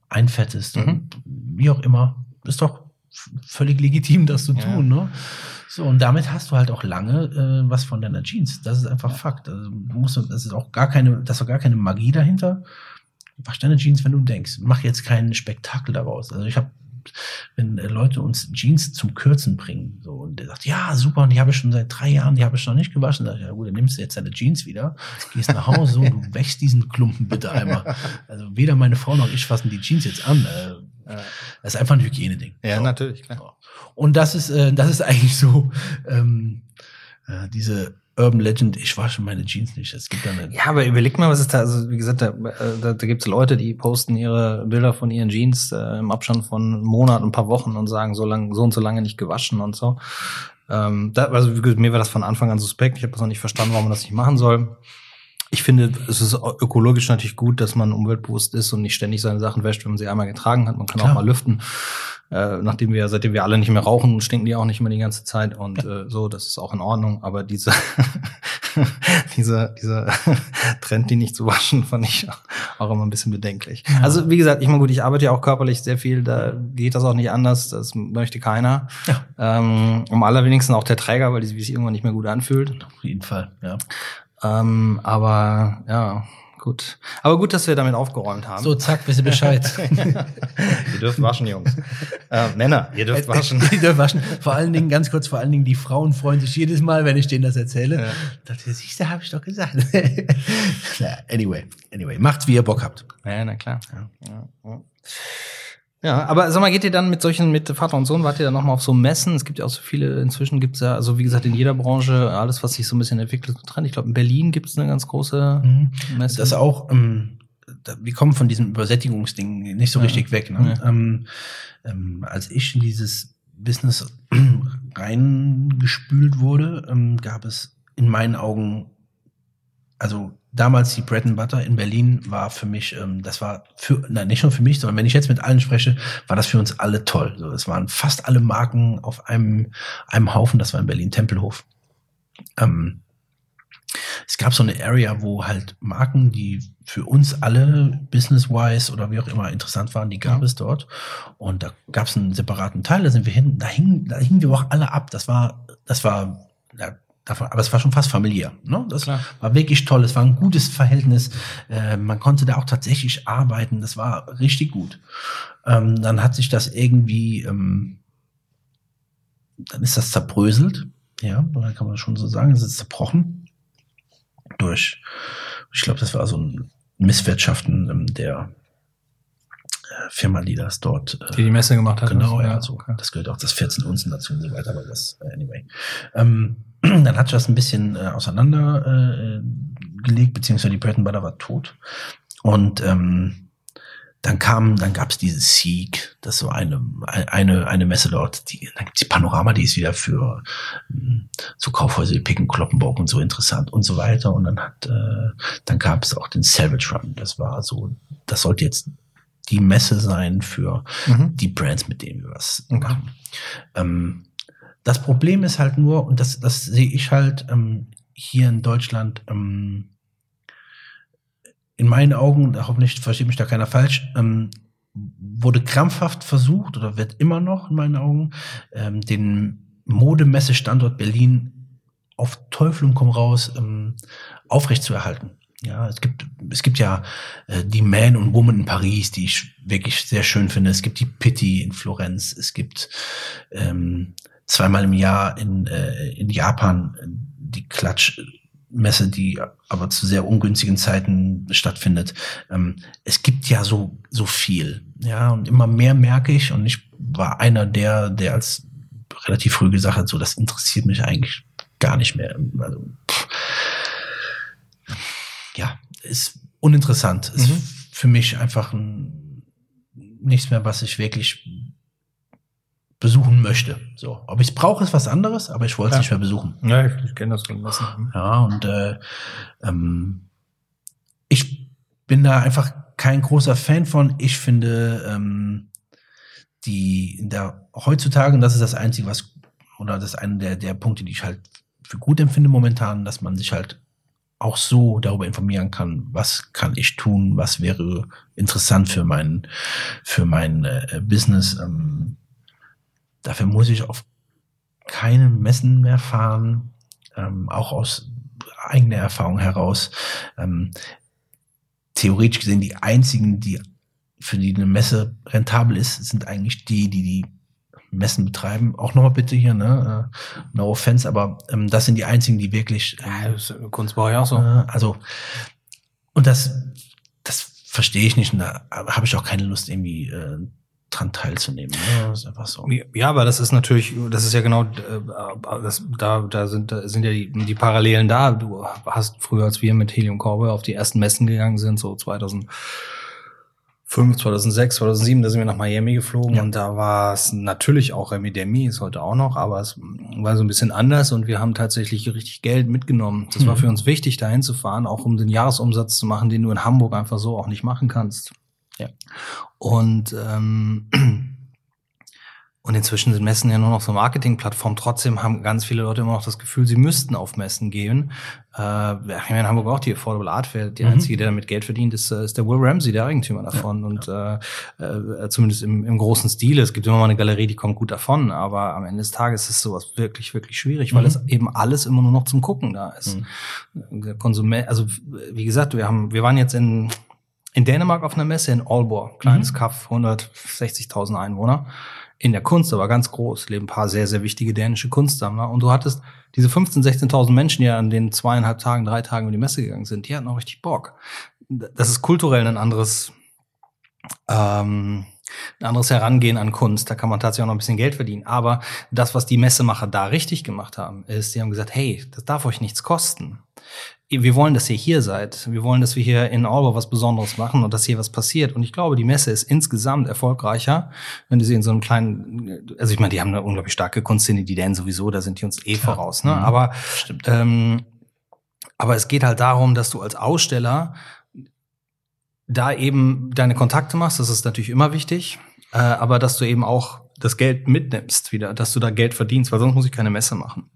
B: einfettest
A: Mhm.
B: wie auch immer. Ist doch völlig legitim, das zu
A: Ja.
B: tun. Ne? So, und damit hast du halt auch lange äh, was von deiner Jeans. Das ist einfach Fakt. Also, du musst, das ist auch gar keine, das ist gar keine Magie dahinter. Wasch deine Jeans, wenn du denkst. Mach jetzt kein Spektakel daraus. Also ich habe, wenn äh, Leute uns Jeans zum Kürzen bringen, so und der sagt, ja, super, und die habe ich schon seit drei Jahren, die habe ich noch nicht gewaschen. Sag ich, ja gut, dann nimmst du jetzt deine Jeans wieder, gehst nach Hause so, du wäschst diesen Klumpen bitte einmal. Also weder meine Frau noch ich fassen die Jeans jetzt an. Äh, das ist einfach ein Hygieneding.
A: Ja,
B: So.
A: natürlich, klar.
B: Und das ist, äh, das ist eigentlich so ähm, äh, diese Urban Legend, ich wasche meine Jeans nicht. Es gibt da eine.
A: Ja, aber überleg mal, was ist da, also wie gesagt, da, äh, da, da gibt es Leute, die posten ihre Bilder von ihren Jeans äh, im Abstand von einem Monat, ein paar Wochen und sagen, so lang, so und so lange nicht gewaschen und so. Ähm, da, also wie gesagt, mir war das von Anfang an suspekt. Ich habe das noch nicht verstanden, warum man das nicht machen soll. Ich finde, es ist ökologisch natürlich gut, dass man umweltbewusst ist und nicht ständig seine Sachen wäscht, wenn man sie einmal getragen hat. Man kann
B: Klar.
A: auch mal lüften. Äh, nachdem wir, seitdem wir alle nicht mehr rauchen, stinken die auch nicht mehr die ganze Zeit und äh, so, das ist auch in Ordnung. Aber diese, dieser, dieser Trend, die nicht zu waschen, fand ich auch immer ein bisschen bedenklich.
B: Ja.
A: Also wie gesagt, ich meine gut, ich arbeite ja auch körperlich sehr viel, da geht das auch nicht anders, das möchte keiner.
B: Ja.
A: Ähm, am allerwenigsten auch der Träger, weil die sich irgendwann nicht mehr gut anfühlt.
B: Auf jeden Fall, ja.
A: Ähm, aber ja, gut. Aber gut, dass wir damit aufgeräumt haben.
B: So, zack, wisst ihr Bescheid.
A: ihr dürft waschen, Jungs. Äh, Männer, ihr dürft waschen.
B: Die dürfen waschen. Vor allen Dingen, ganz kurz, vor allen Dingen, die Frauen freuen sich jedes Mal, wenn ich denen das erzähle.
A: Ja.
B: Das siehst du, habe ich doch gesagt. Anyway, anyway, macht's, wie ihr Bock habt.
A: Ja, na klar. Ja, ja. Ja, aber sag mal, geht ihr dann mit solchen, mit Vater und Sohn, wart ihr dann nochmal auf so Messen? Es gibt ja auch so viele, inzwischen gibt's ja, also wie gesagt, in jeder Branche, alles, was sich so ein bisschen entwickelt, dran. Ich glaube, in Berlin gibt's eine ganz große Messe.
B: Das auch, ähm, wir kommen von diesem Übersättigungsding nicht so
A: Ja.
B: richtig weg. Ne?
A: Ja.
B: Ähm, ähm, als ich in dieses Business reingespült wurde, ähm, gab es in meinen Augen also damals die Bread and Butter in Berlin war für mich, ähm, das war für, nein, nicht nur für mich, sondern wenn ich jetzt mit allen spreche, war das für uns alle toll. So, es waren fast alle Marken auf einem, einem Haufen, das war in Berlin Tempelhof. Ähm, es gab so eine Area, wo halt Marken, die für uns alle business-wise oder wie auch immer interessant waren, die gab ja. es dort. Und da gab es einen separaten Teil, da sind wir hin, da hingen, da hingen wir auch alle ab. Das war, das war, ja, davon, aber es war schon fast familiär. Ne? Das Klar. war wirklich toll. Es war ein gutes Verhältnis. Äh, man konnte da auch tatsächlich arbeiten. Das war richtig gut. Ähm, dann hat sich das irgendwie, ähm, dann ist das zerbröselt. Ja, dann kann man schon so sagen, es ist zerbrochen durch, ich glaube, das war so ein Misswirtschaften ähm, der äh, Firma, die das dort.
A: Äh, die die Messe gemacht hat.
B: Genau, ja. So. Okay. Das gehört auch das 14 Unzen dazu und so weiter, aber das, anyway. Ähm, dann hat sich das ein bisschen äh, auseinander äh, beziehungsweise die Breton Butter war tot. Und ähm, dann kam, dann gab es dieses Sieg, das so eine, eine, eine Messe dort, die, dann gibt's die Panorama, die ist wieder für hm, so Kaufhäuser wie Picken, Kloppenburg und so interessant und so weiter. Und dann hat, äh, dann gab es auch den Savage Run. Das war so, das sollte jetzt die Messe sein für mhm. die Brands, mit denen wir was machen. Ähm, das Problem ist halt nur, und das, das sehe ich halt ähm, hier in Deutschland, ähm, in meinen Augen, hoffentlich versteht mich da keiner falsch, ähm, wurde krampfhaft versucht oder wird immer noch in meinen Augen ähm, den Modemessestandort Berlin auf Teufel und komm raus ähm, aufrechtzuerhalten. Ja, es gibt, es gibt ja äh, die Man und Woman in Paris, die ich wirklich sehr schön finde. Es gibt die Pitti in Florenz. Es gibt ähm, zweimal im Jahr in, äh, in Japan die Klatsch Messe, die aber zu sehr ungünstigen Zeiten stattfindet. Ähm, es gibt ja so, so viel. Ja, und immer mehr merke ich, und ich war einer der, der als relativ früh gesagt hat, so, das interessiert mich eigentlich gar nicht mehr. Also, pff. ja, ist uninteressant. Mhm. Ist für mich einfach ein, nichts mehr, was ich wirklich besuchen möchte. So, ob ich es brauche, ist was anderes, aber ich wollte es ja. nicht mehr besuchen.
A: Ja, ich, ich kenne das schon.
B: Ja, und äh, ähm, ich bin da einfach kein großer Fan von. Ich finde ähm, die in der heutzutage, und das ist das Einzige, was oder das ist einer der, der Punkte, die ich halt für gut empfinde momentan, dass man sich halt auch so darüber informieren kann, was kann ich tun, was wäre interessant für mein für mein äh, Business. Ähm, Dafür muss ich auf keine Messen mehr fahren, ähm, auch aus eigener Erfahrung heraus. Ähm, theoretisch gesehen, die einzigen, die für die eine Messe rentabel ist, sind eigentlich die, die die Messen betreiben. Auch nochmal bitte hier, ne? Uh, no offense, aber ähm, das sind die einzigen, die wirklich.
A: Ähm, ja, das Kunstbau ja auch so.
B: Äh, also, und das, das verstehe ich nicht und da habe ich auch keine Lust, irgendwie äh, dran teilzunehmen. Ne? Das ist einfach so.
A: Ja, aber das ist natürlich, das ist ja genau, äh, das, da, da sind, da sind ja die, die Parallelen da. Du hast früher, als wir mit Helium Cowboy auf die ersten Messen gegangen sind, so 2005, 2006, 2007, da sind wir nach Miami geflogen ja. und da war es natürlich auch Remi Demi, ist heute auch noch, aber es war so ein bisschen anders und wir haben tatsächlich richtig Geld mitgenommen. Das mhm. war für uns wichtig, dahin zu fahren, auch um den Jahresumsatz zu machen, den du in Hamburg einfach so auch nicht machen kannst. Ja. Und ähm, und inzwischen sind Messen ja nur noch so Marketingplattformen. Trotzdem haben ganz viele Leute immer noch das Gefühl, sie müssten auf Messen gehen. Äh, wir haben in Hamburg auch die Affordable Art Fair. Der mhm. einzige, der damit Geld verdient, ist, äh, ist der Will Ramsey, der Eigentümer davon. Ja, und ja. Äh, äh, zumindest im, im großen Stil. Es gibt immer mal eine Galerie, die kommt gut davon. Aber am Ende des Tages ist sowas wirklich, wirklich schwierig, weil mhm. es eben alles immer nur noch zum Gucken da ist. Mhm. Der Konsument, also wie gesagt, wir haben, wir waren jetzt in in Dänemark auf einer Messe in Aalborg, kleines mhm. Kaff, 160.000 Einwohner. In der Kunst aber ganz groß, leben ein paar sehr, sehr wichtige dänische Kunstsammler. Und du hattest diese 15.000, 16.000 Menschen, die an den zweieinhalb Tagen, drei Tagen über die Messe gegangen sind, die hatten auch richtig Bock. Das ist kulturell ein anderes, ähm, ein anderes Herangehen an Kunst. Da kann man tatsächlich auch noch ein bisschen Geld verdienen. Aber das, was die Messemacher da richtig gemacht haben, ist, die haben gesagt, hey, das darf euch nichts kosten wir wollen, dass ihr hier seid. Wir wollen, dass wir hier in Alba was Besonderes machen und dass hier was passiert. Und ich glaube, die Messe ist insgesamt erfolgreicher, wenn du sie in so einem kleinen, also ich meine, die haben eine unglaublich starke Kunstszene, die Dänen sowieso, da sind die uns eh ja. voraus. Ne? Mhm. Aber ähm, Aber es geht halt darum, dass du als Aussteller da eben deine Kontakte machst. Das ist natürlich immer wichtig. Äh, aber dass du eben auch das Geld mitnimmst wieder, dass du da Geld verdienst, weil sonst muss ich keine Messe machen.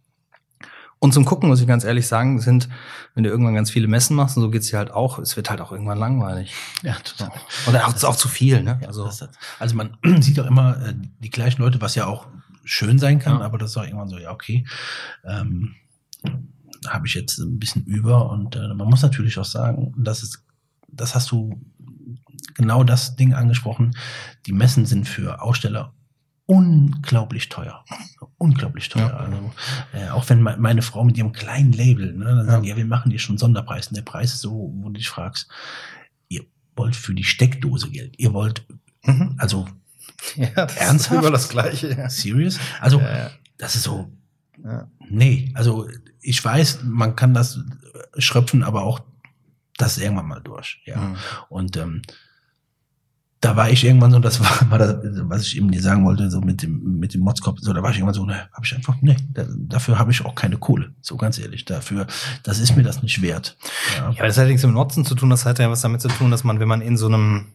A: Und zum Gucken, muss ich ganz ehrlich sagen, sind, wenn du irgendwann ganz viele Messen machst, und so geht's dir halt auch, es wird halt auch irgendwann langweilig.
B: Ja, total.
A: Oder auch, auch zu viel, ne?
B: Also, also man sieht doch immer äh, die gleichen Leute, was ja auch schön sein kann, ja. aber das ist auch irgendwann so, ja, okay, ähm, habe ich jetzt ein bisschen über und äh, man muss natürlich auch sagen, das ist, das hast du genau das Ding angesprochen, die Messen sind für Aussteller unglaublich teuer. Unglaublich teuer. Ja. Also, äh, auch wenn meine Frau mit ihrem kleinen Label, ne, dann sagen, ja. ja, wir machen dir schon Sonderpreis. Und der Preis ist so, wo du dich fragst, ihr wollt für die Steckdose Geld. Ihr wollt, mhm. also,
A: ja, das ernsthaft? Ist immer das Gleiche. Ja.
B: Serious? Also, ja, das ist so, nee, also, ich weiß, man kann das schröpfen, aber auch das irgendwann mal durch, ja. Mhm. Und, ähm, da war ich irgendwann so, das war, war das, was ich eben dir sagen wollte, so mit dem, mit dem Motzkopf, so, da war ich irgendwann so, ne, habe ich einfach, ne, da, dafür habe ich auch keine Kohle, so ganz ehrlich, dafür, das ist mir das nicht wert.
A: Ja, ja aber das hat nichts mit Motzen zu tun, das hat ja was damit zu tun, dass man, wenn man in so einem,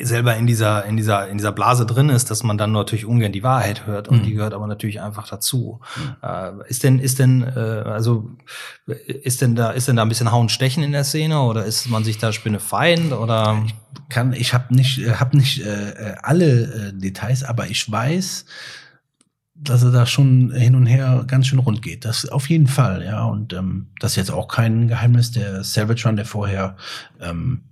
A: selber in dieser, in dieser, in dieser Blase drin ist, dass man dann natürlich ungern die Wahrheit hört und mhm. die gehört aber natürlich einfach dazu. Mhm. Äh, ist denn, ist denn, äh, also, ist denn da, ist denn da ein bisschen Hauen Stechen in der Szene oder ist man sich da Spinnefeind oder?
B: Ich kann, ich habe nicht, äh, hab nicht äh, äh, alle äh, Details, aber ich weiß, dass er da schon hin und her ganz schön rund geht. Das auf jeden Fall, ja. Und ähm, das ist jetzt auch kein Geheimnis. Der Savage Run, der vorher ähm,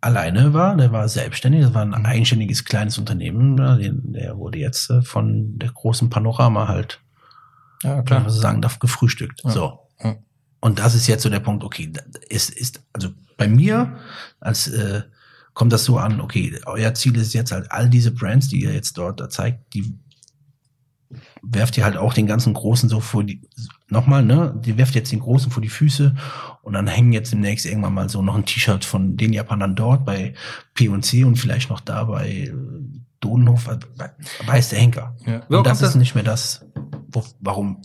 B: alleine war, der war selbstständig, das war ein mhm. eigenständiges kleines Unternehmen, der wurde jetzt äh, von der großen Panorama halt, ja, klar. man so sagen darf, gefrühstückt. Ja. So. Und das ist jetzt so der Punkt, okay, ist, ist, also bei mir als äh, kommt das so an, okay, euer Ziel ist jetzt halt all diese Brands, die ihr jetzt dort da zeigt, die werft ihr halt auch den ganzen Großen so vor die, nochmal, ne, die werft jetzt den Großen vor die Füße und dann hängen jetzt demnächst irgendwann mal so noch ein T-Shirt von den Japanern dort bei P&C und vielleicht noch da bei äh, Dodenhof, weiß der Henker. Ja. Und das ist nicht mehr das, wo, warum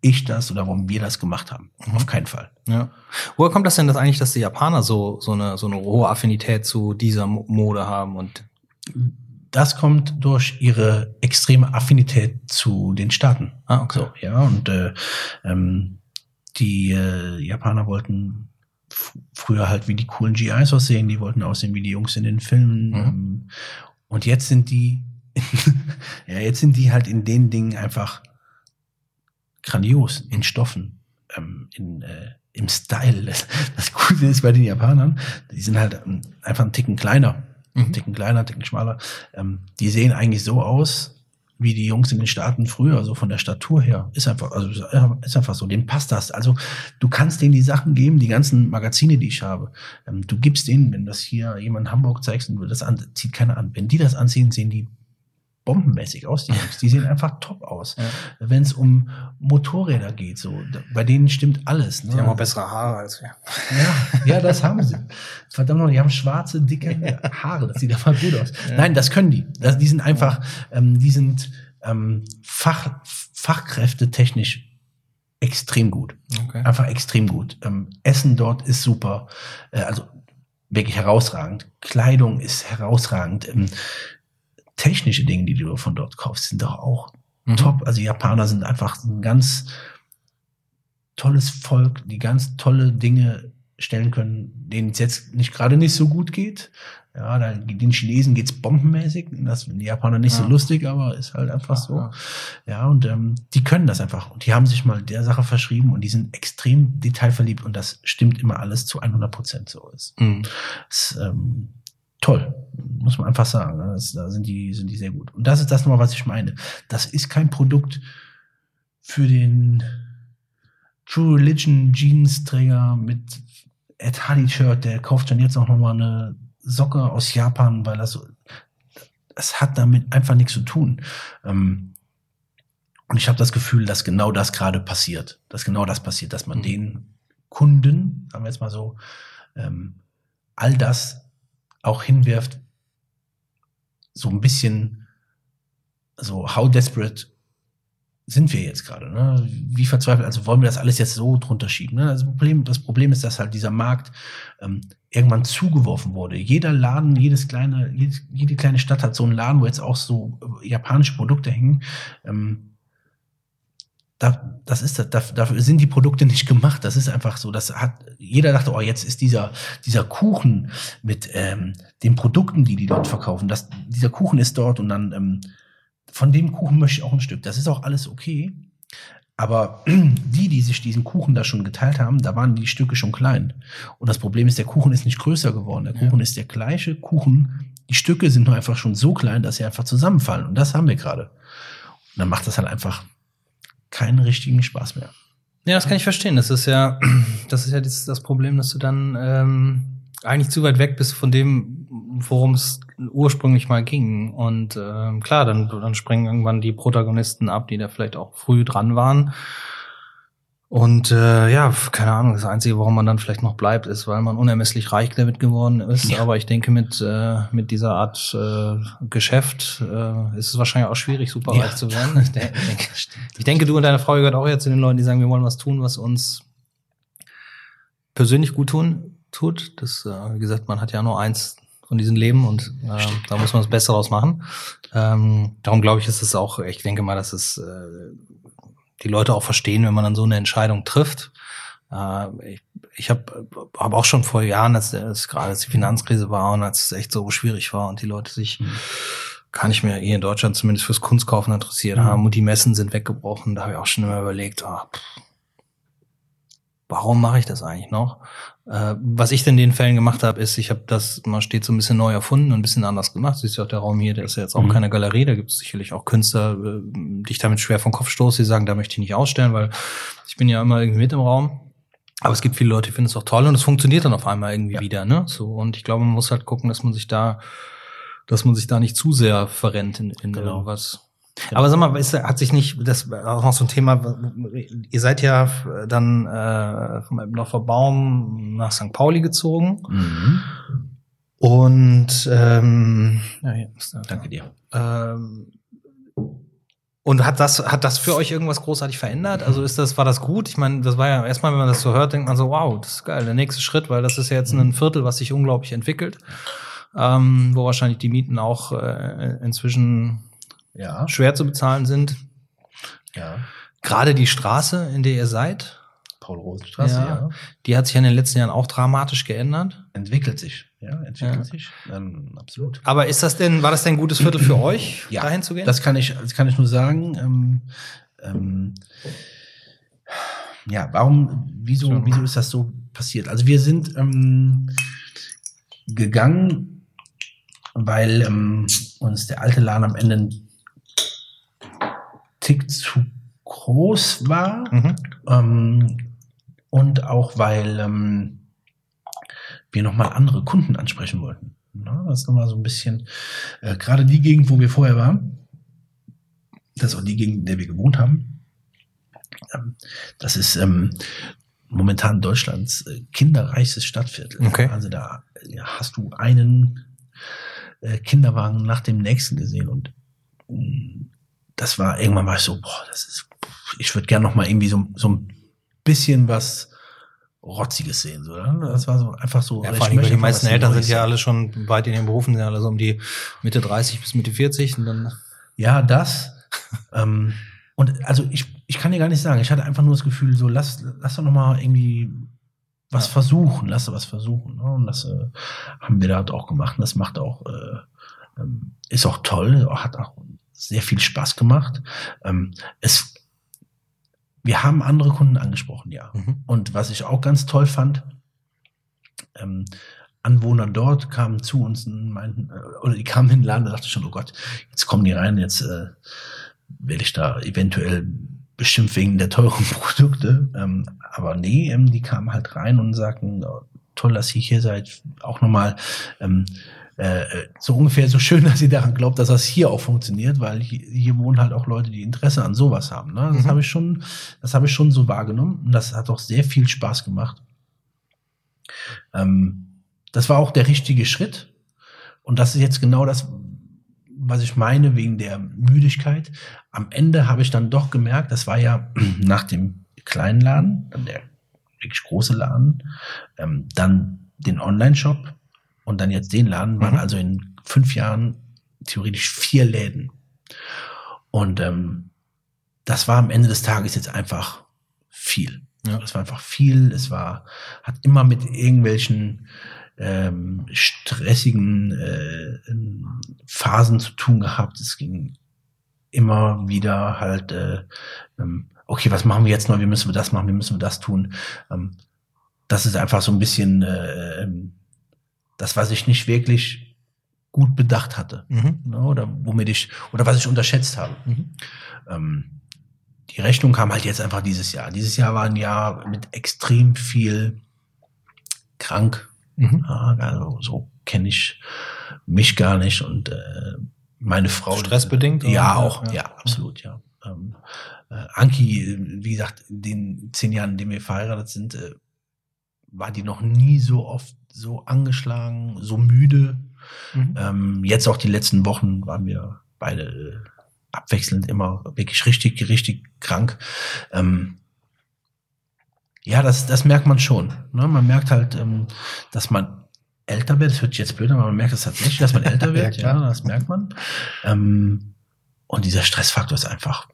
B: ich das oder warum wir das gemacht haben. Mhm. Auf keinen Fall.
A: Ja. Woher kommt das denn, dass eigentlich, dass die Japaner so, so eine, so eine hohe Affinität zu dieser Mode haben und
B: das kommt durch ihre extreme Affinität zu den Staaten.
A: Ah, okay.
B: So, ja, und äh, ähm, die äh, Japaner wollten früher halt wie die coolen GIs aussehen, die wollten aussehen wie die Jungs in den Filmen. Mhm. Ähm, und jetzt sind die, ja, jetzt sind die halt in den Dingen einfach grandios, in Stoffen, ähm, in, äh, im Style. Das, das Coole ist bei den Japanern, die sind halt ähm, einfach einen Ticken kleiner mhm. Ticken kleiner, Ticken schmaler. Ähm, die sehen eigentlich so aus, wie die Jungs in den Staaten früher, so von der Statur her. Ist einfach, also ist einfach so, denen passt das. Also du kannst denen die Sachen geben, die ganzen Magazine, die ich habe. Ähm, du gibst denen, wenn das hier jemand in Hamburg zeigst und das an, zieht keiner an. Wenn die das anziehen, sehen die bombenmäßig aus, die Jungs. Die sehen einfach top aus. Ja. Wenn es um Motorräder geht, so, bei denen stimmt alles.
A: Ne? Die haben auch bessere Haare als wir.
B: Ja, ja, das haben sie. Verdammt noch, die haben schwarze, dicke Haare. Das sieht einfach gut aus. Ja. Nein, das können die. Das, die sind einfach, ähm, die sind ähm, Fach, Fachkräfte technisch extrem gut. Okay. Einfach extrem gut. Ähm, Essen dort ist super. Äh, also wirklich herausragend. Kleidung ist herausragend. Ähm, technische Dinge, die du von dort kaufst, sind doch auch mhm. top. Also Japaner sind einfach ein ganz tolles Volk, die ganz tolle Dinge stellen können, denen es jetzt nicht gerade nicht so gut geht. Ja, da, den Chinesen geht's bombenmäßig, das die Japaner nicht ja. so lustig, aber ist halt einfach so. Ja, ja und ähm, die können das einfach und die haben sich mal der Sache verschrieben und die sind extrem detailverliebt und das stimmt immer alles zu 100 Prozent so ist. Mhm. Das, ähm, toll, muss man einfach sagen. Ne? Das, da sind die, sind die sehr gut. Und das ist das nochmal, was ich meine. Das ist kein Produkt für den True Religion Jeans-Träger mit Ed Hardy-Shirt, der kauft dann jetzt auch nochmal eine Socke aus Japan, weil das so, das hat damit einfach nichts zu tun. Ähm, und ich habe das Gefühl, dass genau das gerade passiert. Dass genau das passiert, dass man mhm. den Kunden, sagen wir jetzt mal so, ähm, all das auch hinwirft, so ein bisschen so how desperate sind wir jetzt gerade? Ne? Wie verzweifelt, also wollen wir das alles jetzt so drunter schieben? Ne? Also Problem, das Problem ist, dass halt dieser Markt ähm, irgendwann zugeworfen wurde. Jeder Laden, jedes kleine, jedes, jede kleine Stadt hat so einen Laden, wo jetzt auch so äh, japanische Produkte hängen. Ähm, da, das ist das, dafür sind die Produkte nicht gemacht. Das ist einfach so. Das hat jeder dachte, oh, jetzt ist dieser dieser Kuchen mit ähm, den Produkten, die die dort verkaufen. Das, dieser Kuchen ist dort und dann ähm, von dem Kuchen möchte ich auch ein Stück. Das ist auch alles okay. Aber die, die sich diesen Kuchen da schon geteilt haben, da waren die Stücke schon klein. Und das Problem ist, der Kuchen ist nicht größer geworden. Der Kuchen ja. ist der gleiche Kuchen. Die Stücke sind nur einfach schon so klein, dass sie einfach zusammenfallen. Und das haben wir gerade. Und dann macht das halt einfach keinen richtigen Spaß mehr.
A: Ja, das kann ich verstehen. Das ist ja, das ist ja das, das Problem, dass du dann ähm, eigentlich zu weit weg bist von dem, worum es ursprünglich mal ging. Und ähm, klar, dann, dann springen irgendwann die Protagonisten ab, die da vielleicht auch früh dran waren. Und äh, ja, keine Ahnung, das Einzige, warum man dann vielleicht noch bleibt, ist, weil man unermesslich reich damit geworden ist. Ja. Aber ich denke, mit, äh, mit dieser Art äh, Geschäft äh, ist es wahrscheinlich auch schwierig, super ja. reich zu werden. Ich denke, ich denke, du und deine Frau gehört auch jetzt zu den Leuten, die sagen, wir wollen was tun, was uns persönlich gut tun tut. Das, äh, wie gesagt, man hat ja nur eins von diesen Leben und äh, da muss man das Beste draus machen. Ähm, darum glaube ich, ist es auch, ich denke mal, dass es äh, die Leute auch verstehen, wenn man dann so eine Entscheidung trifft. Äh, ich ich habe hab auch schon vor Jahren, als, als gerade als die Finanzkrise war und als es echt so schwierig war und die Leute sich mhm. gar nicht mehr hier in Deutschland zumindest fürs Kunstkaufen interessiert mhm. haben und die Messen sind weggebrochen, da habe ich auch schon immer überlegt, ah, pff, warum mache ich das eigentlich noch? Äh, was ich denn in den Fällen gemacht habe, ist, ich habe das mal steht so ein bisschen neu erfunden und ein bisschen anders gemacht. Siehst du auch der Raum hier, der ist ja jetzt auch mhm. keine Galerie, da gibt es sicherlich auch Künstler, äh, die ich damit schwer vom Kopf stoße, die sagen, da möchte ich nicht ausstellen, weil ich bin ja immer irgendwie mit im Raum. Aber es gibt viele Leute, die finden es auch toll und es funktioniert dann auf einmal irgendwie ja. wieder, ne? So und ich glaube, man muss halt gucken, dass man sich da, dass man sich da nicht zu sehr verrennt in, in genau. irgendwas. Genau. Aber sag mal, ist, hat sich nicht, das auch noch so ein Thema, ihr seid ja dann äh, vom noch vor Baum nach St. Pauli gezogen. Mhm. Und ähm, ja, ist der, danke dir. Ähm, und hat das, hat das für euch irgendwas großartig verändert? Also ist das, war das gut? Ich meine, das war ja erstmal, wenn man das so hört, denkt man so, wow, das ist geil, der nächste Schritt, weil das ist ja jetzt ein Viertel, was sich unglaublich entwickelt, ähm, wo wahrscheinlich die Mieten auch äh, inzwischen ja. schwer zu bezahlen sind. Ja. Gerade die Straße, in der ihr seid,
B: Paul-Rosen-Straße, ja, ja.
A: Die hat sich in den letzten Jahren auch dramatisch geändert.
B: Entwickelt sich, ja, entwickelt ja. sich. Ähm, absolut.
A: Aber ist das denn, war das denn ein gutes Viertel für euch,
B: ja, dahin zu gehen? Das kann ich, das kann ich nur sagen. Ähm, ähm, ja, warum, wieso, wieso ist das so passiert? Also wir sind ähm, gegangen, weil ähm, uns der alte Laden am Ende Tick zu groß war. Mhm. Ähm, und auch weil ähm, wir nochmal andere Kunden ansprechen wollten. Na, das ist nochmal so ein bisschen, äh, gerade die Gegend, wo wir vorher waren, das ist auch die Gegend, in der wir gewohnt haben. Ähm, das ist ähm, momentan Deutschlands äh, kinderreichstes Stadtviertel. Okay. Also da ja, hast du einen äh, Kinderwagen nach dem nächsten gesehen und mm, das war irgendwann mal so, boah, das ist, ich würde gerne noch mal irgendwie so, so ein bisschen was Rotziges sehen. So, ne? Das war so einfach so.
A: Ja, vor allem, die meisten Eltern sind ja alle schon weit in den Berufen, sind ja alle so um die Mitte 30 bis Mitte 40 und dann.
B: Ja, das. ähm, und also ich, ich kann dir gar nicht sagen, ich hatte einfach nur das Gefühl, so lass, lass doch noch mal irgendwie was ja. versuchen, lass was versuchen. Ne? Und das äh, haben wir da halt auch gemacht. Und das macht auch, äh, ähm, ist auch toll, hat auch sehr viel Spaß gemacht. Ähm, es, wir haben andere Kunden angesprochen, ja. Mhm. Und was ich auch ganz toll fand, ähm, Anwohner dort kamen zu uns und meinten, äh, oder die kamen in den Laden und dachte schon, oh Gott, jetzt kommen die rein, jetzt äh, werde ich da eventuell bestimmt wegen der teuren Produkte. Ähm, aber nee, ähm, die kamen halt rein und sagten, oh, toll, dass ihr hier seid. Auch nochmal, ähm, äh, so ungefähr so schön, dass sie daran glaubt, dass das hier auch funktioniert, weil hier, hier wohnen halt auch Leute, die Interesse an sowas haben. Ne? Das mhm. habe ich schon, das habe ich schon so wahrgenommen und das hat auch sehr viel Spaß gemacht. Ähm, das war auch der richtige Schritt und das ist jetzt genau das, was ich meine wegen der Müdigkeit. Am Ende habe ich dann doch gemerkt, das war ja nach dem kleinen Laden, dann der wirklich große Laden, ähm, dann den Online-Shop und dann jetzt den Laden, waren
A: Mhm.
B: also in fünf Jahren theoretisch vier Läden. Und ähm, das war am Ende des Tages jetzt einfach viel.
A: Ja.
B: Es war einfach viel. Es war, hat immer mit irgendwelchen ähm, stressigen äh, Phasen zu tun gehabt. Es ging immer wieder halt, äh, ähm, okay, was machen wir jetzt noch? Wie müssen wir das machen? Wie müssen wir das tun? Ähm, das ist einfach so ein bisschen äh, ähm, das, was ich nicht wirklich gut bedacht hatte.
A: Mhm.
B: Ne? Oder womit ich, oder was ich unterschätzt habe.
A: Mhm.
B: Ähm, die Rechnung kam halt jetzt einfach dieses Jahr. Dieses Jahr war ein Jahr mit extrem viel krank.
A: Mhm.
B: Also so kenne ich mich gar nicht und äh, meine Frau.
A: Stressbedingt, oder?
B: Ja, auch.
A: Ja.
B: Ja, absolut, ja. Ähm, äh, Anki, äh, wie gesagt, in den zehn Jahren, in denen wir verheiratet sind, äh, war die noch nie so oft so angeschlagen, so müde.
A: Mhm.
B: Ähm, jetzt auch die letzten Wochen waren wir beide äh, abwechselnd immer wirklich richtig, richtig krank. Ähm, ja, das, das merkt man schon. Ne? Man merkt halt, ähm, dass man älter wird. Das hört sich jetzt blöd, an, aber man merkt es tatsächlich, dass man älter wird.
A: Ja,
B: das merkt man. Ähm, und dieser Stressfaktor ist einfach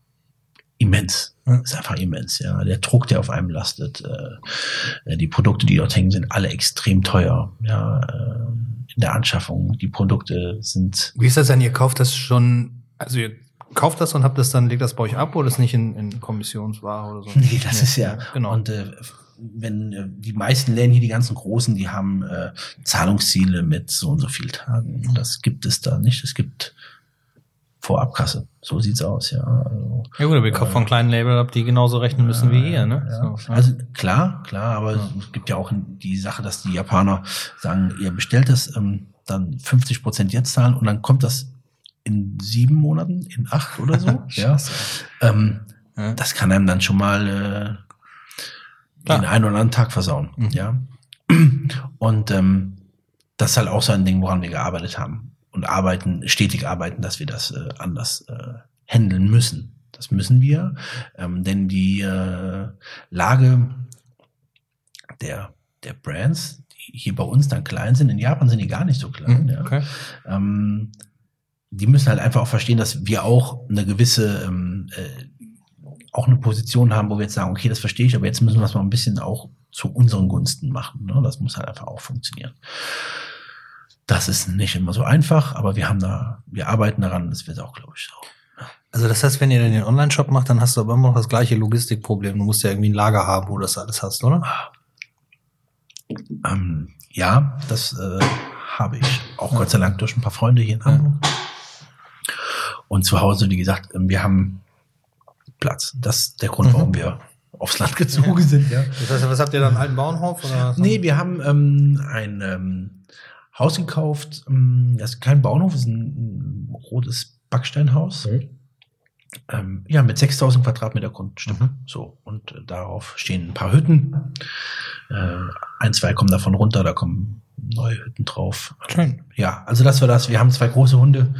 B: immens.
A: Ja.
B: Ist einfach immens, ja. Der Druck, der auf einem lastet, äh, die Produkte, die dort hängen, sind alle extrem teuer, ja, äh, in der Anschaffung. Die Produkte sind
A: Wie ist das denn? Ihr kauft das schon, also ihr kauft das und habt das dann, legt das bei euch ab oder ist nicht in, in Kommissionsware oder so?
B: Nee, das ist ja,
A: genau.
B: Und äh, wenn äh, die meisten Läden hier, die ganzen großen, die haben äh, Zahlungsziele mit so und so viel Tagen. Das gibt es da nicht. Es gibt Vorabkasse. So sieht's aus, ja. Also,
A: ja gut, aber ihr kauft von kleinen Label ab, die genauso rechnen müssen wie ihr, ne?
B: Ja.
A: So,
B: Also klar, klar, aber
A: Ja.
B: es gibt ja auch die Sache, dass die Japaner sagen, ihr bestellt es, ähm, dann 50 Prozent jetzt zahlen und dann kommt das in sieben Monaten, in acht oder so. ja. Ähm,
A: Ja.
B: das kann einem dann schon mal äh, den einen oder anderen Tag versauen.
A: Mhm.
B: Ja. Und ähm, das ist halt auch so ein Ding, woran wir gearbeitet haben. Und arbeiten, stetig arbeiten, dass wir das äh, anders äh, handeln müssen. Das müssen wir. Ähm, denn die äh, Lage der, der Brands, die hier bei uns dann klein sind, in Japan sind die gar nicht so klein.
A: Mhm,
B: ja
A: okay.
B: ähm, die müssen halt einfach auch verstehen, dass wir auch eine gewisse, ähm, äh, auch eine Position haben, wo wir jetzt sagen, okay, das verstehe ich, aber jetzt müssen wir es mal ein bisschen auch zu unseren Gunsten machen. Ne? Das muss halt einfach auch funktionieren. Das ist nicht immer so einfach, aber wir haben da, wir arbeiten daran, das wird auch, glaube ich, so.
A: Also das heißt, wenn ihr dann den Online-Shop macht, dann hast du aber immer noch das gleiche Logistikproblem. Du musst ja irgendwie ein Lager haben, wo du das alles hast, oder?
B: Ähm, ja, das äh, habe ich auch Gott sei Dank durch ein paar Freunde hier in Hamburg. Und zu Hause, wie gesagt, ähm, wir haben Platz. Das ist der Grund,
A: Mhm.
B: warum wir aufs Land gezogen sind. Ja.
A: Das heißt, was habt ihr dann, einen alten Bauernhof? Oder
B: Nee, wir haben ähm, ein ähm, Haus gekauft. Ähm, das ist kein Bauernhof, ist ein, rotes Backsteinhaus. Ähm, ja, mit 6000 Quadratmeter Grundstück.
A: Mhm.
B: So, und äh, darauf stehen ein paar Hütten. Äh, ein, zwei kommen davon runter, da kommen neue Hütten drauf.
A: Schön.
B: Ja, also das war das. Wir haben zwei große Hunde.